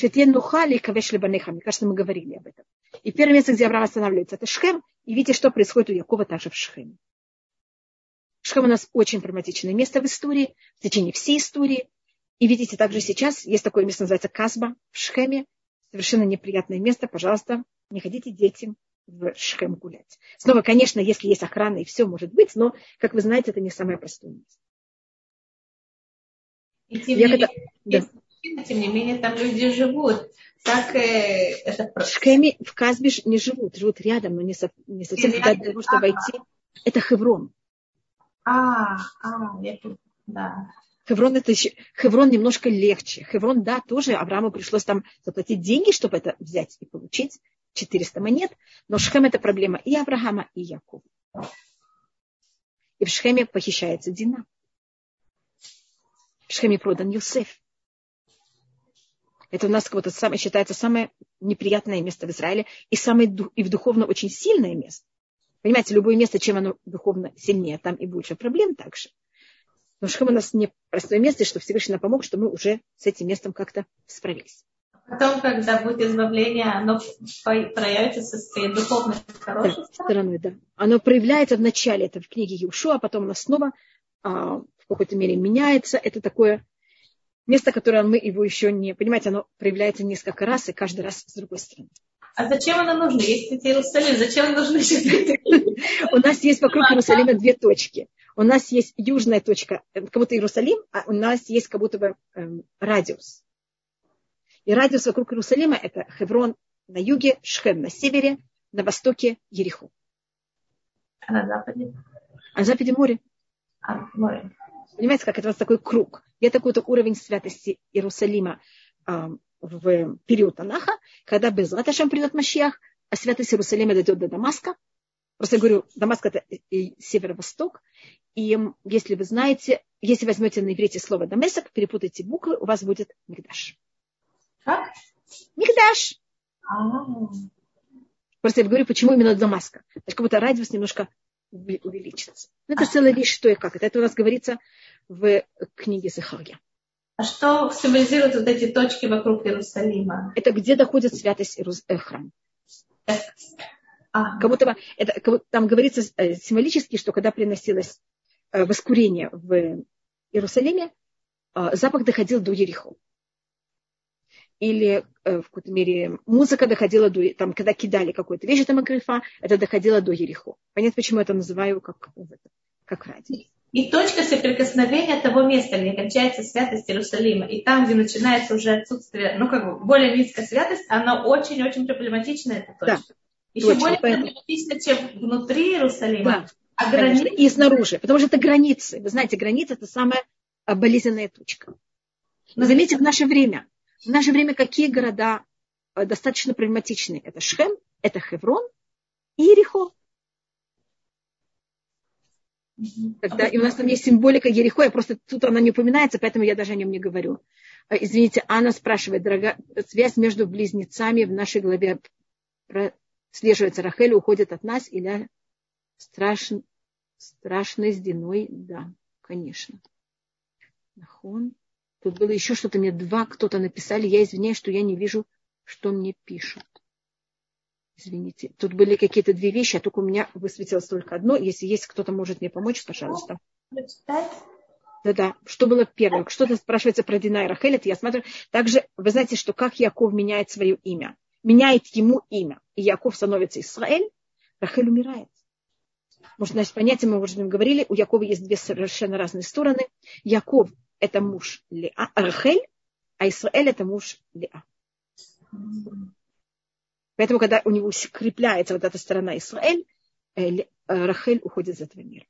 Шетьен Нухали Кавеш Лебанеха. Мне кажется, мы говорили об этом. И первое место, где Авраам останавливается, это Шхем. И видите, что происходит у Якова также в Шхеме. Шхем у нас очень драматичное место в истории, в течение всей истории. И видите, также сейчас есть такое место, называется Казба в Шхеме. Совершенно неприятное место. Пожалуйста, не ходите детям в Шхем гулять. Снова, конечно, если есть охрана и все может быть, но, как вы знаете, это не самое простое место. И тем Я когда... да тем не менее там люди живут. Так э, это В Шкеме, в Казбе не живут, живут рядом, но не, со, не совсем для того, чтобы войти. Это Хеврон. А, а, я тут, да. Хеврон, это еще, Хеврон немножко легче. Хеврон, да, тоже Аврааму пришлось там заплатить деньги, чтобы это взять и получить. 400 монет. Но Шхем это проблема и Авраама, и Якова. И в Шхеме похищается Дина. В Шхеме продан Юсеф. Это у нас как будто самое, считается самое неприятное место в Израиле и самое и в духовно очень сильное место. Понимаете, любое место, чем оно духовно сильнее, там и больше проблем также. Но Шхем у нас не простое место, и что Всевышний нам помог, что мы уже с этим местом как-то справились. Потом, когда будет избавление, оно проявится со своей духовной хорошей да, стороной. Да. Оно проявляется в начале, это в книге Юшу, а потом оно снова а, в какой-то мере меняется. Это такое место, которое мы его еще не... Понимаете, оно проявляется несколько раз, и каждый раз с другой стороны. А зачем оно нужно? Есть ведь Иерусалим, зачем нужно еще У нас есть вокруг Иерусалима две точки. У нас есть южная точка, э, как будто Иерусалим, а у нас есть как будто бы эм, радиус. И радиус вокруг Иерусалима это Хеврон на юге, Шхем на севере, на востоке Ереху. А на западе? А на западе море. А, море. Понимаете, как это у вас такой круг. Я такой-то уровень святости Иерусалима э, в период Танаха, когда без Латашем придет Машиах, а святость Иерусалима дойдет до Дамаска. Просто я говорю, Дамаск это северо-восток. И если вы знаете, если возьмете на иврите слово Дамесок, перепутайте буквы, у вас будет Мигдаш. Как? Мигдаш. Просто я говорю, почему именно Дамаска. Значит, как будто радиус немножко увеличится. Это целая вещь, что и как. Это, это у нас говорится в книге Захарья. А что символизируют вот эти точки вокруг Иерусалима? Это где доходит святость Иерус... э, храма. Будто бы, это, будто, там говорится э, символически, что когда приносилось э, воскурение в Иерусалиме, запах доходил до Ерехо или э, в какой-то мере музыка доходила до, там, когда кидали какую-то вещь, там акрифа, это доходило до Ерехо. Понятно, почему я это называю как, как радиус. И точка соприкосновения того места, где кончается святость Иерусалима, и там, где начинается уже отсутствие, ну, как бы, более низкая святость, она очень-очень проблематична, эта точка. Да, Еще точно, более поэтому... проблематична, чем внутри Иерусалима. Да, а границы... И снаружи, потому что это границы. Вы знаете, граница – это самая болезненная точка. Но заметьте, в наше время, в наше время какие города э, достаточно проблематичны? Это Шхем, это Хеврон и Ерехо. Когда, и у нас там есть символика Ерехо, я просто тут она не упоминается, поэтому я даже о нем не говорю. А, извините, Анна спрашивает, дорогая, связь между близнецами в нашей главе прослеживается. Рахель уходит от нас или страшн, страшной сдиной? Да, конечно. Нахон. Тут было еще что-то, мне два кто-то написали. Я извиняюсь, что я не вижу, что мне пишут. Извините. Тут были какие-то две вещи, а только у меня высветилось только одно. Если есть кто-то может мне помочь, пожалуйста. Да-да. Что было первым? Что-то спрашивается про Дина и Рахель. Это я смотрю. Также вы знаете, что как Яков меняет свое имя. Меняет ему имя. И Яков становится Израиль, Рахель умирает. Может, значит, понятие мы уже говорили, у Якова есть две совершенно разные стороны. Яков – это муж Леа, Рахель, а Исраэль – это муж Леа. Поэтому, когда у него скрепляется вот эта сторона Израиль, э, э, Рахель уходит из этого мира.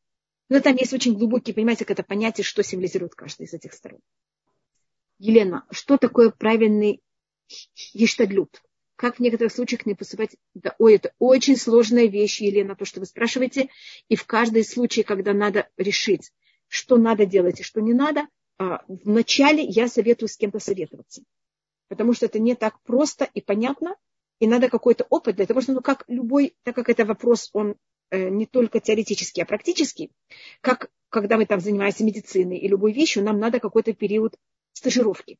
Но там есть очень глубокие, понимаете, как это понятие, что символизирует каждая из этих сторон. Елена, что такое правильный ештадлют? Как в некоторых случаях не поступать? Да, ой, это очень сложная вещь, Елена, то, что вы спрашиваете. И в каждой случае, когда надо решить, что надо делать и что не надо, вначале я советую с кем-то советоваться. Потому что это не так просто и понятно, и надо какой-то опыт для того, что, ну, как любой, так как это вопрос, он э, не только теоретический, а практический, как когда мы там занимаемся медициной и любой вещью, нам надо какой-то период стажировки.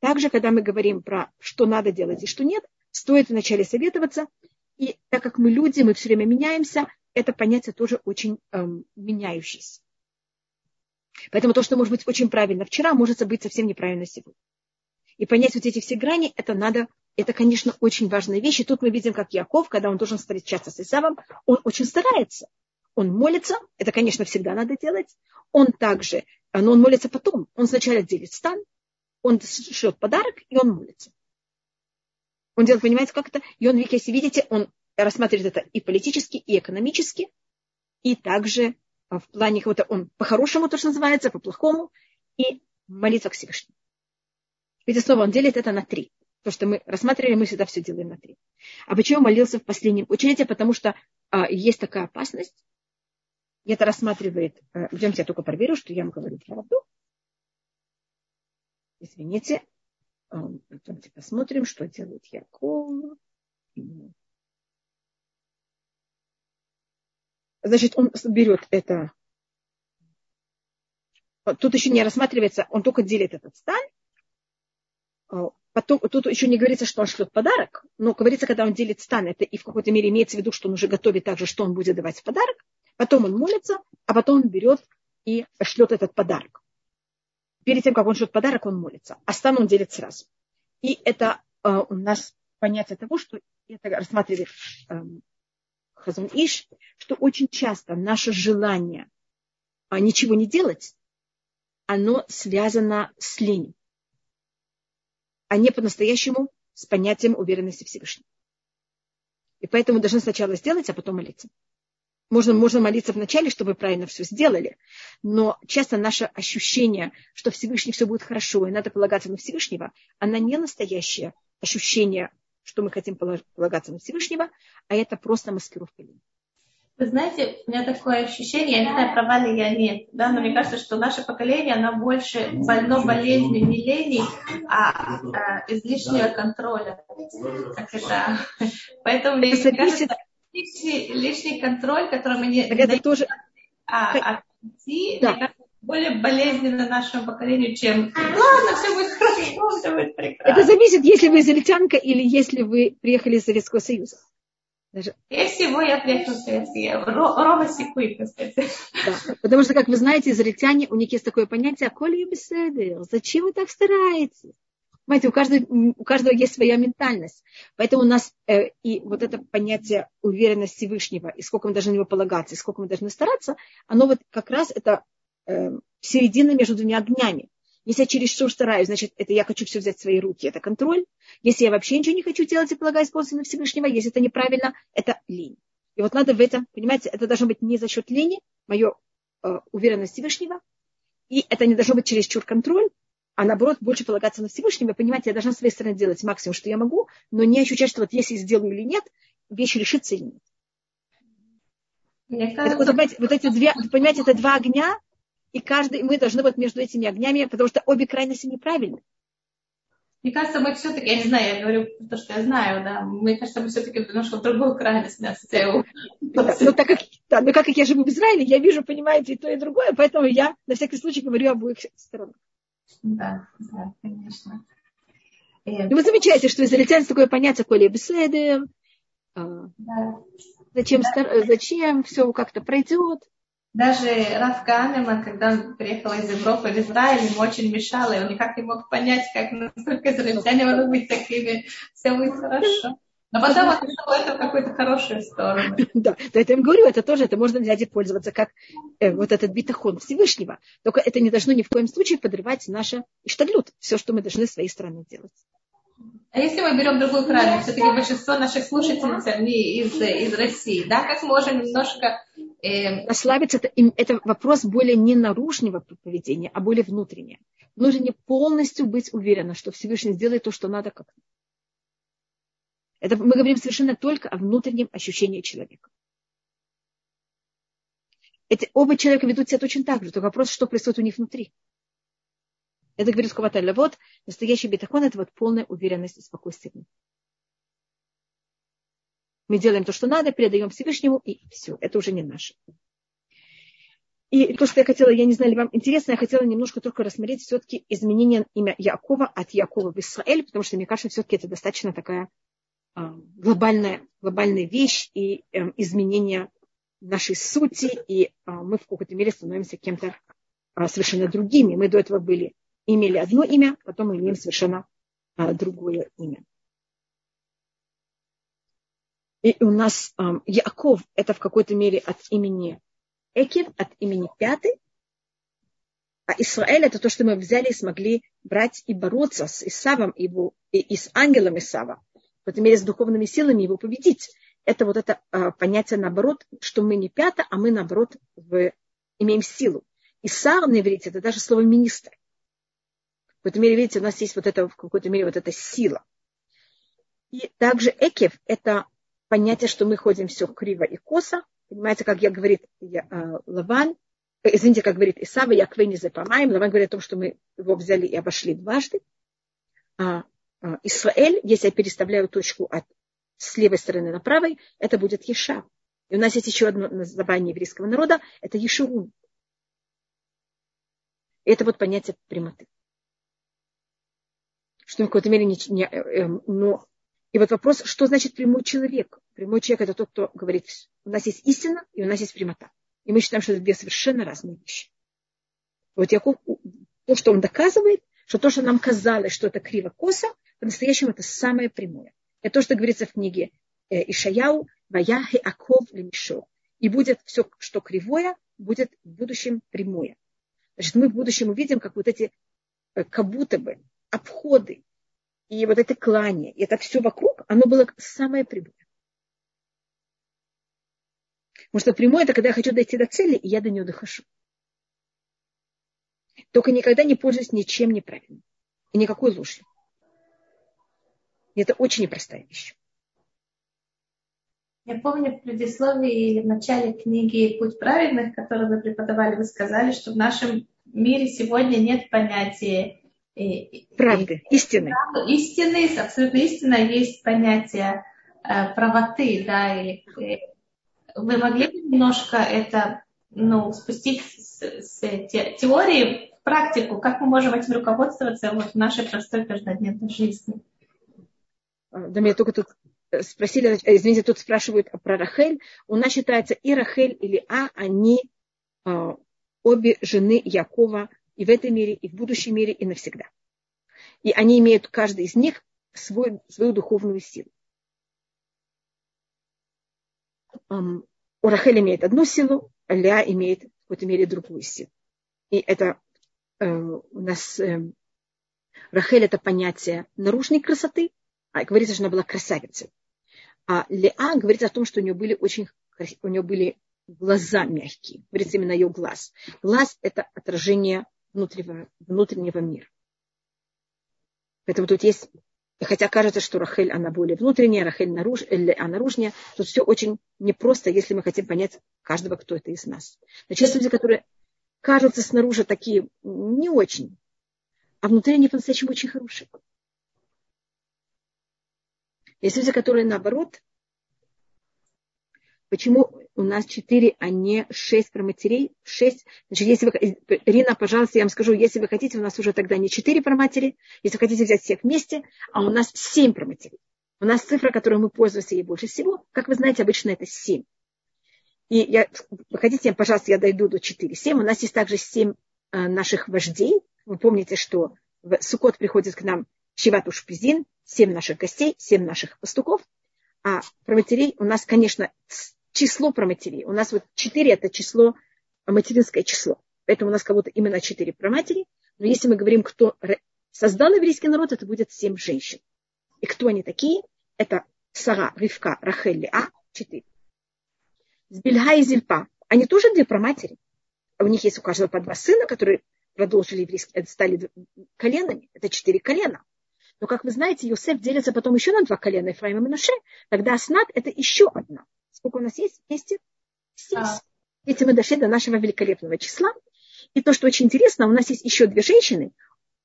Также, когда мы говорим про что надо делать и что нет, стоит вначале советоваться. И так как мы люди, мы все время меняемся, это понятие тоже очень эм, меняющееся. Поэтому то, что может быть очень правильно вчера, может быть совсем неправильно сегодня. И понять вот эти все грани, это надо это, конечно, очень важная вещь. И тут мы видим, как Яков, когда он должен встречаться с Исавом, он очень старается. Он молится, это, конечно, всегда надо делать. Он также, но он молится потом. Он сначала делит стан, он шлет подарок, и он молится. Он делает, понимаете, как это? И он, если видите, он рассматривает это и политически, и экономически, и также в плане какого-то, он по-хорошему то, что называется, по-плохому, и молитва к Всевышнему. Видите, снова он делит это на три. То, что мы рассматривали, мы всегда все делаем на три. А почему молился в последнем учении? Потому что а, есть такая опасность. И это рассматривает... А, идемте, я только проверю, что я вам говорю правду. Извините. А, идемте посмотрим, что делает Яков. Значит, он берет это... Тут еще не рассматривается, он только делит этот стан, а, Потом, тут еще не говорится, что он шлет подарок, но говорится, когда он делит стан, это и в какой-то мере имеется в виду, что он уже готовит также, что он будет давать подарок. Потом он молится, а потом он берет и шлет этот подарок. Перед тем, как он шлет подарок, он молится. А стан он делит сразу. И это э, у нас понятие того, что это рассматривает э, Хазун Иш, что очень часто наше желание э, ничего не делать, оно связано с ленью а не по-настоящему с понятием уверенности Всевышнего. И поэтому должны сначала сделать, а потом молиться. Можно, можно молиться вначале, чтобы правильно все сделали, но часто наше ощущение, что Всевышний все будет хорошо, и надо полагаться на Всевышнего, она не настоящее ощущение, что мы хотим полагаться на Всевышнего, а это просто маскировка лени. Вы знаете, у меня такое ощущение, я не знаю, права ли я нет, да, но мне кажется, что наше поколение, оно больше больно болезнью не лени, а, а излишнего контроля. Как это? Поэтому мне это кажется, лишний, лишний контроль, который мы не... Так это тоже... А, а да. мне кажется, более болезненно нашему поколению, чем ладно, все будет хорошо, все будет прекрасно. Это зависит, если вы израильтянка или если вы приехали из Советского Союза. Даже... Скорее всего, я приехала в Советский Рома секуй, Да, потому что, как вы знаете, израильтяне, у них есть такое понятие «Коли беседы». Зачем вы так стараетесь? Понимаете, у каждого, у каждого есть своя ментальность. Поэтому у нас э, и вот это понятие уверенности Всевышнего, и сколько мы должны на него полагаться, и сколько мы должны стараться, оно вот как раз это середина между двумя огнями. Если я чересчур стараюсь, значит, это я хочу все взять в свои руки, это контроль. Если я вообще ничего не хочу делать и полагаюсь полностью на Всевышнего, если это неправильно, это лень. И вот надо в этом, понимаете, это должно быть не за счет лени, мое э, уверенность Всевышнего, и это не должно быть чересчур контроль, а наоборот больше полагаться на Всевышнего, понимаете, я должна с своей стороны делать максимум, что я могу, но не ощущать, что вот если сделаю или нет, вещь решится или нет. Мне кажется... это, вот, понимаете, вот эти две, понимаете, это два огня, и каждый, мы должны вот между этими огнями, потому что обе крайности неправильны. Мне кажется, мы все-таки, я не знаю, я говорю то, что я знаю, да, мне кажется, мы все-таки немножко в другую крайность нас да, ну, так как, да, но как я живу в Израиле, я вижу, понимаете, и то, и другое, поэтому я на всякий случай говорю об обоих сторонах. Да, да, конечно. И вы замечаете, что израильтяне такое понятие, коли беседы, а, да. зачем, да. зачем все как-то пройдет. Даже Раф Ганеман, когда он приехал из Европы в Израиль, ему очень мешало, и он никак не мог понять, как насколько израильтяне могут быть такими, все будет хорошо. Но потом отошло это в какую-то хорошую сторону. Да, да, это я им говорю, это тоже, это можно взять и пользоваться как э, вот этот битахон Всевышнего. Только это не должно ни в коем случае подрывать наше иштаглют, все, что мы должны своей стороны делать. А если мы берем другую крайность, все-таки большинство наших слушательниц, они из, из России, да, как можем немножко... Э... Ослабиться, это, это вопрос более не наружного поведения, а более внутреннего. Нужно полностью быть уверенным, что Всевышний сделает то, что надо, как это мы говорим совершенно только о внутреннем ощущении человека. Эти, оба человека ведут себя точно так же, только вопрос, что происходит у них внутри. Это говорит Хаваталя. Вот настоящий бетахон – это вот полная уверенность и спокойствие. Мы делаем то, что надо, передаем Всевышнему, и все. Это уже не наше. И то, что я хотела, я не знаю, ли вам интересно, я хотела немножко только рассмотреть все-таки изменение имя Якова от Якова в Израиль, потому что, мне кажется, все-таки это достаточно такая а, глобальная, глобальная вещь и эм, изменение нашей сути, и а, мы в какой-то мере становимся кем-то а, совершенно другими. Мы до этого были, имели одно имя, потом мы имеем совершенно другое имя. И у нас Яков это в какой-то мере от имени Экив, от имени Пятый, а Израиль это то, что мы взяли и смогли брать и бороться с Исавом его, и, и с ангелом Исава в этом мере с духовными силами его победить. Это вот это а, понятие наоборот, что мы не пята, а мы наоборот в, имеем силу. И сар на иврите это даже слово министр. В какой-то мере, видите, у нас есть вот это, в какой-то мере вот эта сила. И также экев – это понятие, что мы ходим все криво и косо. Понимаете, как я говорит я, э, Лаван, э, извините, как говорит Исава, я квени запамаем. Лаван говорит о том, что мы его взяли и обошли дважды. А, а, Исраэль, если я переставляю точку от с левой стороны на правой, это будет Еша. И у нас есть еще одно название еврейского народа, это Ешурун. Это вот понятие прямоты. Что в какой-то мере не, не э, э, но и вот вопрос, что значит прямой человек? Прямой человек это тот, кто говорит, у нас есть истина и у нас есть прямота. И мы считаем, что это две совершенно разные вещи. Вот Яков, то, что он доказывает, что то, что нам казалось, что это криво-косо, по-настоящему это самое прямое. Это то, что говорится в книге э, Ишаяу, Ваяхи Аков Лемишо. И будет все, что кривое, будет в будущем прямое. Значит, мы в будущем увидим, как вот эти, э, как будто бы, обходы и вот это клание, и это все вокруг, оно было самое прямое. Потому что прямое это когда я хочу дойти до цели, и я до нее дохожу. Только никогда не пользуюсь ничем неправильным. И никакой ложью. И это очень непростая вещь. Я помню в предисловии в начале книги «Путь праведных», которую вы преподавали, вы сказали, что в нашем мире сегодня нет понятия правды, истины. Истины, абсолютно истина, есть понятие э, правоты, да, или э, вы могли бы немножко это, ну, спустить с, с те, теории в практику, как мы можем этим руководствоваться вот в нашей простой каждодневной жизни? А, да меня только тут э, спросили, э, извините, тут спрашивают про Рахель. У нас считается и Рахель или А, они а, обе жены Якова и в этом мире, и в будущем мире, и навсегда. И они имеют, каждый из них, свой, свою духовную силу. Рахель имеет одну силу, Ля имеет в какой-то мере другую силу. И это э, у нас э, Рахель это понятие наружной красоты, а говорится, что она была красавицей. А Леа говорит о том, что у нее были очень у нее были глаза мягкие. Говорится именно ее глаз. Глаз – это отражение внутреннего, внутреннего мира. Поэтому тут есть, хотя кажется, что Рахель, она более внутренняя, Рахель наруж, а наружнее, тут все очень непросто, если мы хотим понять каждого, кто это из нас. Значит, есть люди, которые кажутся снаружи такие не очень, а внутри они по-настоящему очень хорошие. Есть люди, которые наоборот, почему у нас четыре, а не шесть проматерей? Шесть. Значит, если вы, Рина, пожалуйста, я вам скажу, если вы хотите, у нас уже тогда не четыре проматери, если вы хотите взять всех вместе, а у нас семь проматерей. У нас цифра, которой мы пользуемся ей больше всего, как вы знаете, обычно это семь. И я, вы хотите, пожалуйста, я дойду до четыре. Семь. У нас есть также семь э, наших вождей. Вы помните, что в Сукот приходит к нам Шиват Ушпизин, семь наших гостей, семь наших пастуков. А про матерей у нас, конечно, число про матерей. У нас вот четыре это число, материнское число. Поэтому у нас будто именно четыре про матери. Но если мы говорим, кто создал еврейский народ, это будет семь женщин. И кто они такие? Это Сара, Ривка, Рахель, А, четыре. Сбильга и Зильпа. Они тоже две про матери. У них есть у каждого по два сына, которые продолжили еврейские, стали коленами. Это четыре колена. Но, как вы знаете, Юсеф делится потом еще на два колена, Ефраим и Менаше. Тогда Аснат – это еще одна. Сколько у нас есть вместе? Семь. А. Эти мы дошли до нашего великолепного числа. И то, что очень интересно, у нас есть еще две женщины,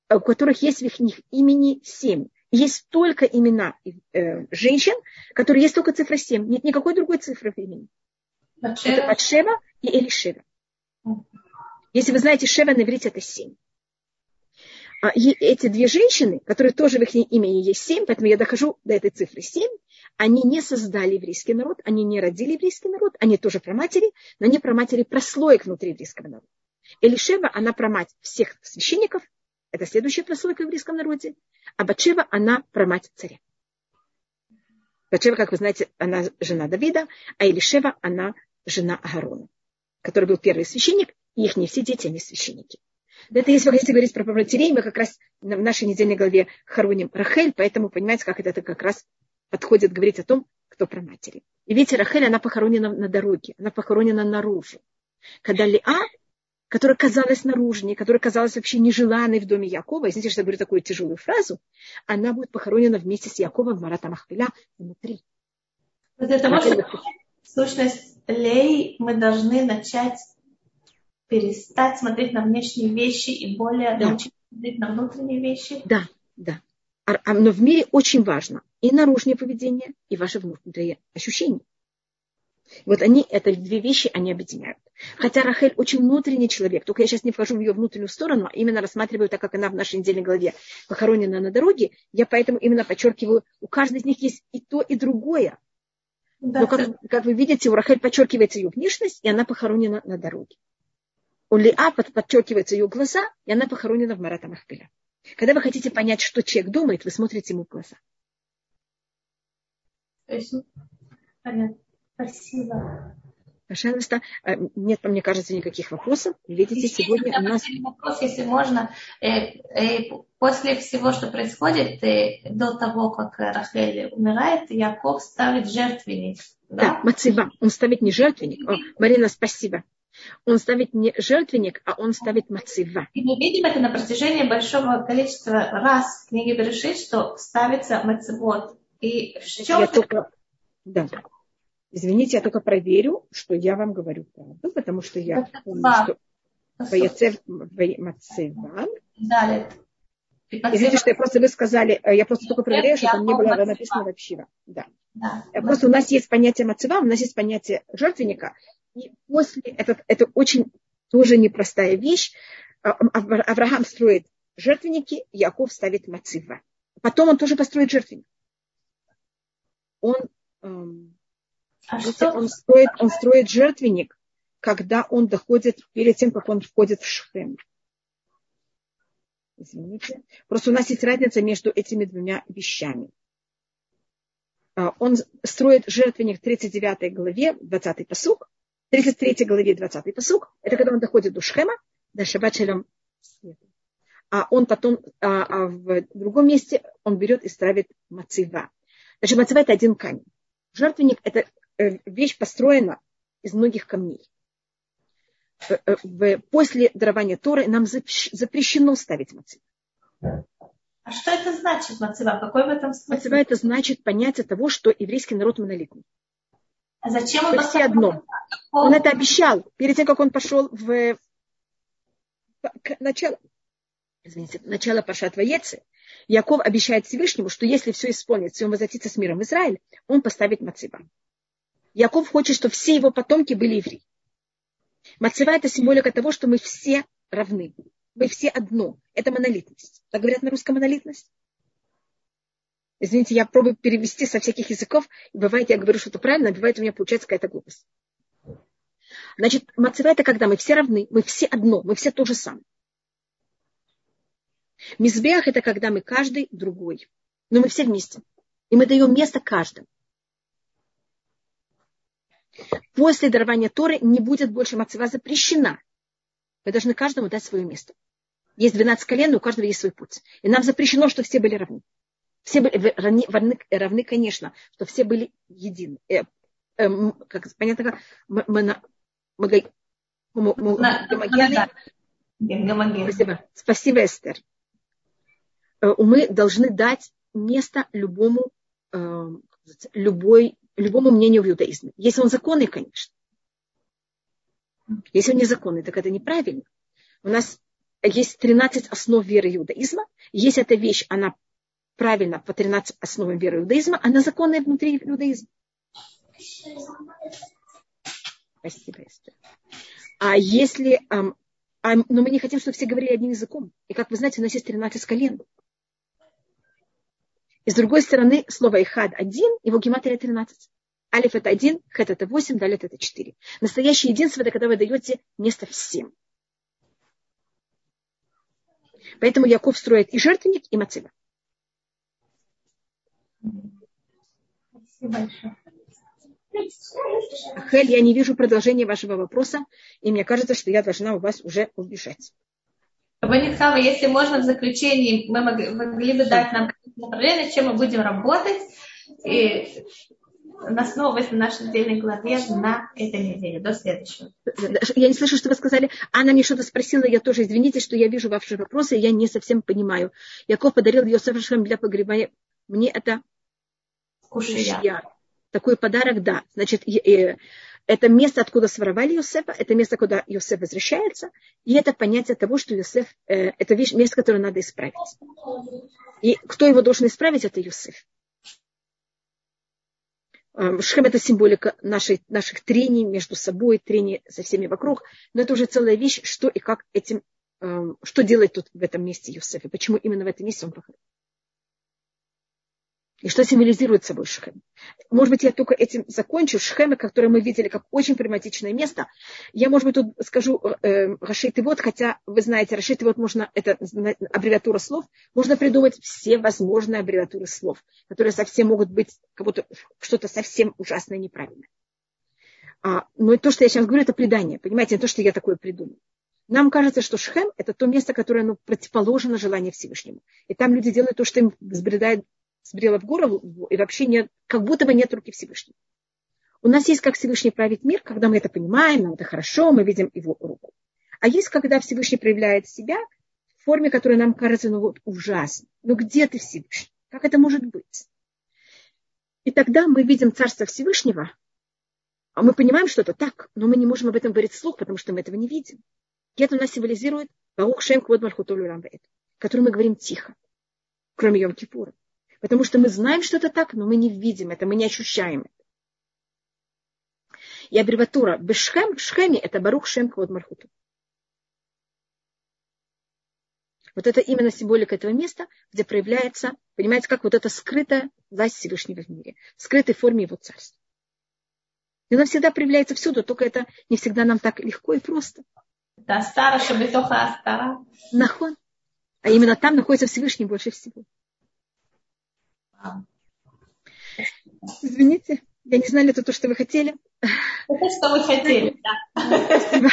у которых есть в их имени семь. Есть только имена э, женщин, которые есть только цифра семь. Нет никакой другой цифры в имени. Батшева. Это Батшева и Элишева. Если вы знаете, Шева на иврите это семь. А эти две женщины, которые тоже в их имени есть семь, поэтому я дохожу до этой цифры семь, они не создали еврейский народ, они не родили еврейский народ, они тоже про матери, но они про матери прослоек внутри еврейского народа. Элишева, она про мать всех священников, это следующая прослойка в еврейском народе, а Батшева, она про мать царя. Батшева, как вы знаете, она жена Давида, а Элишева, она жена Аарона, который был первый священник, и их не все дети, они священники. Это если вы хотите говорить про матерей, мы как раз в нашей недельной главе хороним Рахель, поэтому понимаете, как это как раз подходит говорить о том, кто про матери. И видите, Рахель, она похоронена на дороге, она похоронена наружу. Когда Лиа, которая казалась наружней, которая казалась вообще нежеланной в доме Якова, извините, что я говорю такую тяжелую фразу, она будет похоронена вместе с Яковом в Марата Махпиля внутри. Вот это может сущность Лей мы должны начать перестать смотреть на внешние вещи и более да. научиться смотреть на внутренние вещи. Да, да. А, а, но в мире очень важно и наружное поведение, и ваши внутренние ощущения. Вот они, это две вещи, они объединяют. Хотя Рахель очень внутренний человек, только я сейчас не вхожу в ее внутреннюю сторону, а именно рассматриваю, так как она в нашей недельной главе похоронена на дороге, я поэтому именно подчеркиваю, у каждой из них есть и то, и другое. Да, Но как, как вы видите, у Рахель подчеркивается ее внешность, и она похоронена на дороге у Лиа подчеркиваются ее глаза, и она похоронена в Марата Махпиля. Когда вы хотите понять, что человек думает, вы смотрите ему в глаза. Понятно. Спасибо. Пожалуйста. А, нет, мне кажется, никаких вопросов. Видите, Еще сегодня у нас... Вопрос, если можно. Э, э, после всего, что происходит, э, до того, как Рахель умирает, Яков ставит жертвенник. Да, да Мацева. Он ставит не жертвенник. О, Марина, спасибо. Он ставит не жертвенник, а он ставит мацива. И мы видим это на протяжении большого количества раз в книге Берешит, что ставится мацивот. И я только... Да. Извините, я только проверю, что я вам говорю правду, потому что я помню, что Мацева. Далее. Извините, что я просто вы сказали, э, я просто только проверяю, что там не было написано вообще. Да. да. Просто у нас есть понятие мацева, у нас есть понятие жертвенника, и после, это, это очень тоже непростая вещь. А, Авраам строит жертвенники, Яков ставит мацива. Потом он тоже построит жертвенник. Он, эм, а что? он, строит, он строит жертвенник, когда он доходит, перед тем, как он входит в Шхем. Извините. Просто у нас есть разница между этими двумя вещами. А, он строит жертвенник в 39 главе, 20 посук, 33 главе, 20 посук. Это когда он доходит до Шхема, до Шабачелем а он потом а, а в другом месте он берет и ставит мацива. Значит, мацива это один камень. Жертвенник это э, вещь построена из многих камней. Э, э, после дарования Торы нам запрещено ставить мацива. А что это значит, Мацива? Какой в этом смысл? Мацива это значит понятие того, что еврейский народ монолитный. А зачем он все одно. Он это обещал перед тем, как он пошел в начало, извините, начало Пашат Ваецы. Яков обещает Всевышнему, что если все исполнится, и он возвратится с миром в Израиль, он поставит Мацива. Яков хочет, чтобы все его потомки были евреи. Мацива это символика того, что мы все равны. Мы все одно. Это монолитность. Так говорят на русском монолитность? Извините, я пробую перевести со всяких языков. Бывает, я говорю что-то правильно, а бывает, у меня получается какая-то глупость. Значит, мацева это когда мы все равны, мы все одно, мы все то же самое. Мизбех это когда мы каждый другой. Но мы все вместе. И мы даем место каждому. После дарования Торы не будет больше мацева запрещена. Мы должны каждому дать свое место. Есть 12 колен, у каждого есть свой путь. И нам запрещено, что все были равны. Все были равны, равны, равны конечно, что все были едины. Э, э, как, понятно, как мы, мы, мы, Спасибо. Спасибо, Эстер. Э, мы должны дать место любому, э, любой, любому мнению в иудаизме. Если он законный, конечно. Если он незаконный, так это неправильно. У нас есть 13 основ веры иудаизма. Если эта вещь, она правильно по 13 основам веры иудаизма, она законная внутри иудаизма. Спасибо, Эстер. А если... А, а, но мы не хотим, чтобы все говорили одним языком. И как вы знаете, у нас есть 13 колен. И с другой стороны, слово «ихад» один, его гематрия 13. Алиф это один, хет это восемь, далит это четыре. Настоящее единство это когда вы даете место всем. Поэтому Яков строит и жертвенник, и мацива. Спасибо. Хель, я не вижу продолжения вашего вопроса, и мне кажется, что я должна у вас уже убежать. Банитхава, если можно, в заключении мы могли, могли бы дать нам направление, чем мы будем работать, и основываясь на нашей отдельной главе на этой неделе, до следующего. Я не слышу, что вы сказали. Анна мне что-то спросила, я тоже, извините, что я вижу ваши вопросы, я не совсем понимаю. Яков подарил Йосеф Шхем для погребания. Мне это кушия. Такой подарок, да. Значит, это место, откуда своровали Йосефа, это место, куда Йосеф возвращается, и это понятие того, что Йосеф, э, это вещь, место, которое надо исправить. И кто его должен исправить, это Йосеф. Эм, Шхем – это символика нашей, наших трений между собой, трений со всеми вокруг. Но это уже целая вещь, что и как этим, эм, что делает тут в этом месте Йосеф, и почему именно в этом месте он проходит. И что символизирует собой Шхем? Может быть, я только этим закончу. Шхемы, которые мы видели как очень прагматичное место. Я, может быть, тут скажу э, Рашит и вот, хотя вы знаете, Рашит и вот можно, это аббревиатура слов, можно придумать все возможные аббревиатуры слов, которые совсем могут быть как будто что-то совсем ужасное неправильное. А, но то, что я сейчас говорю, это предание. Понимаете, не то, что я такое придумал. Нам кажется, что Шхем – это то место, которое ну, противоположно желанию Всевышнему. И там люди делают то, что им взбредает сбрела в голову, и вообще нет, как будто бы нет руки Всевышнего. У нас есть как Всевышний правит мир, когда мы это понимаем, нам это хорошо, мы видим его руку. А есть, когда Всевышний проявляет себя в форме, которая нам кажется, ну вот ужасно. Ну где ты Всевышний? Как это может быть? И тогда мы видим Царство Всевышнего, а мы понимаем, что это так, но мы не можем об этом говорить вслух, потому что мы этого не видим. И это у нас символизирует Баух Шем Квод Мальхутолю который мы говорим тихо, кроме Йом-Кипура. Потому что мы знаем, что это так, но мы не видим это, мы не ощущаем это. И аббревиатура Бешхем, в Шхеме это Барух Шем Квод Мархуту. Вот это именно символика этого места, где проявляется, понимаете, как вот эта скрытая власть Всевышнего в мире, в скрытой форме его царства. И она всегда проявляется всюду, только это не всегда нам так легко и просто. Да, стара, чтобы только стара. Нахон. А именно там находится Всевышний больше всего. Извините, я не знала, это то, что вы хотели. Это что вы хотели, да. Спасибо.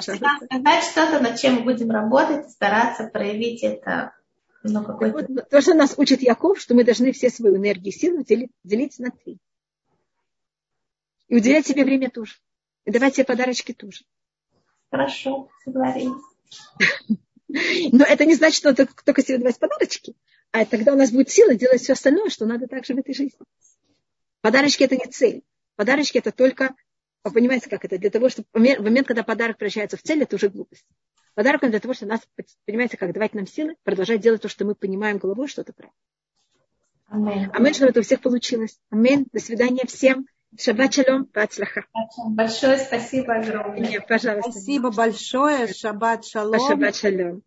Сказать что-то, над чем мы будем работать, стараться проявить это ну, какой-то... Вот, то, что нас учит Яков, что мы должны все свою энергию и силу делить, делить на три. И уделять себе время тоже. И давать себе подарочки тоже. Хорошо, согласились. Но это не значит, что только себе давать подарочки. А тогда у нас будет сила делать все остальное, что надо также в этой жизни. Подарочки это не цель. Подарочки это только, вы понимаете, как это, для того, чтобы в момент, когда подарок превращается в цель, это уже глупость. Подарок для того, чтобы нас, понимаете, как давать нам силы, продолжать делать то, что мы понимаем головой, что это правильно. Аминь. Аминь, чтобы это у всех получилось. Аминь. До свидания всем. Шаббат шалом, бацлаха. Большое спасибо огромное. Нет, пожалуйста. Спасибо большое. Шаббат шалом. Шаббат шалом.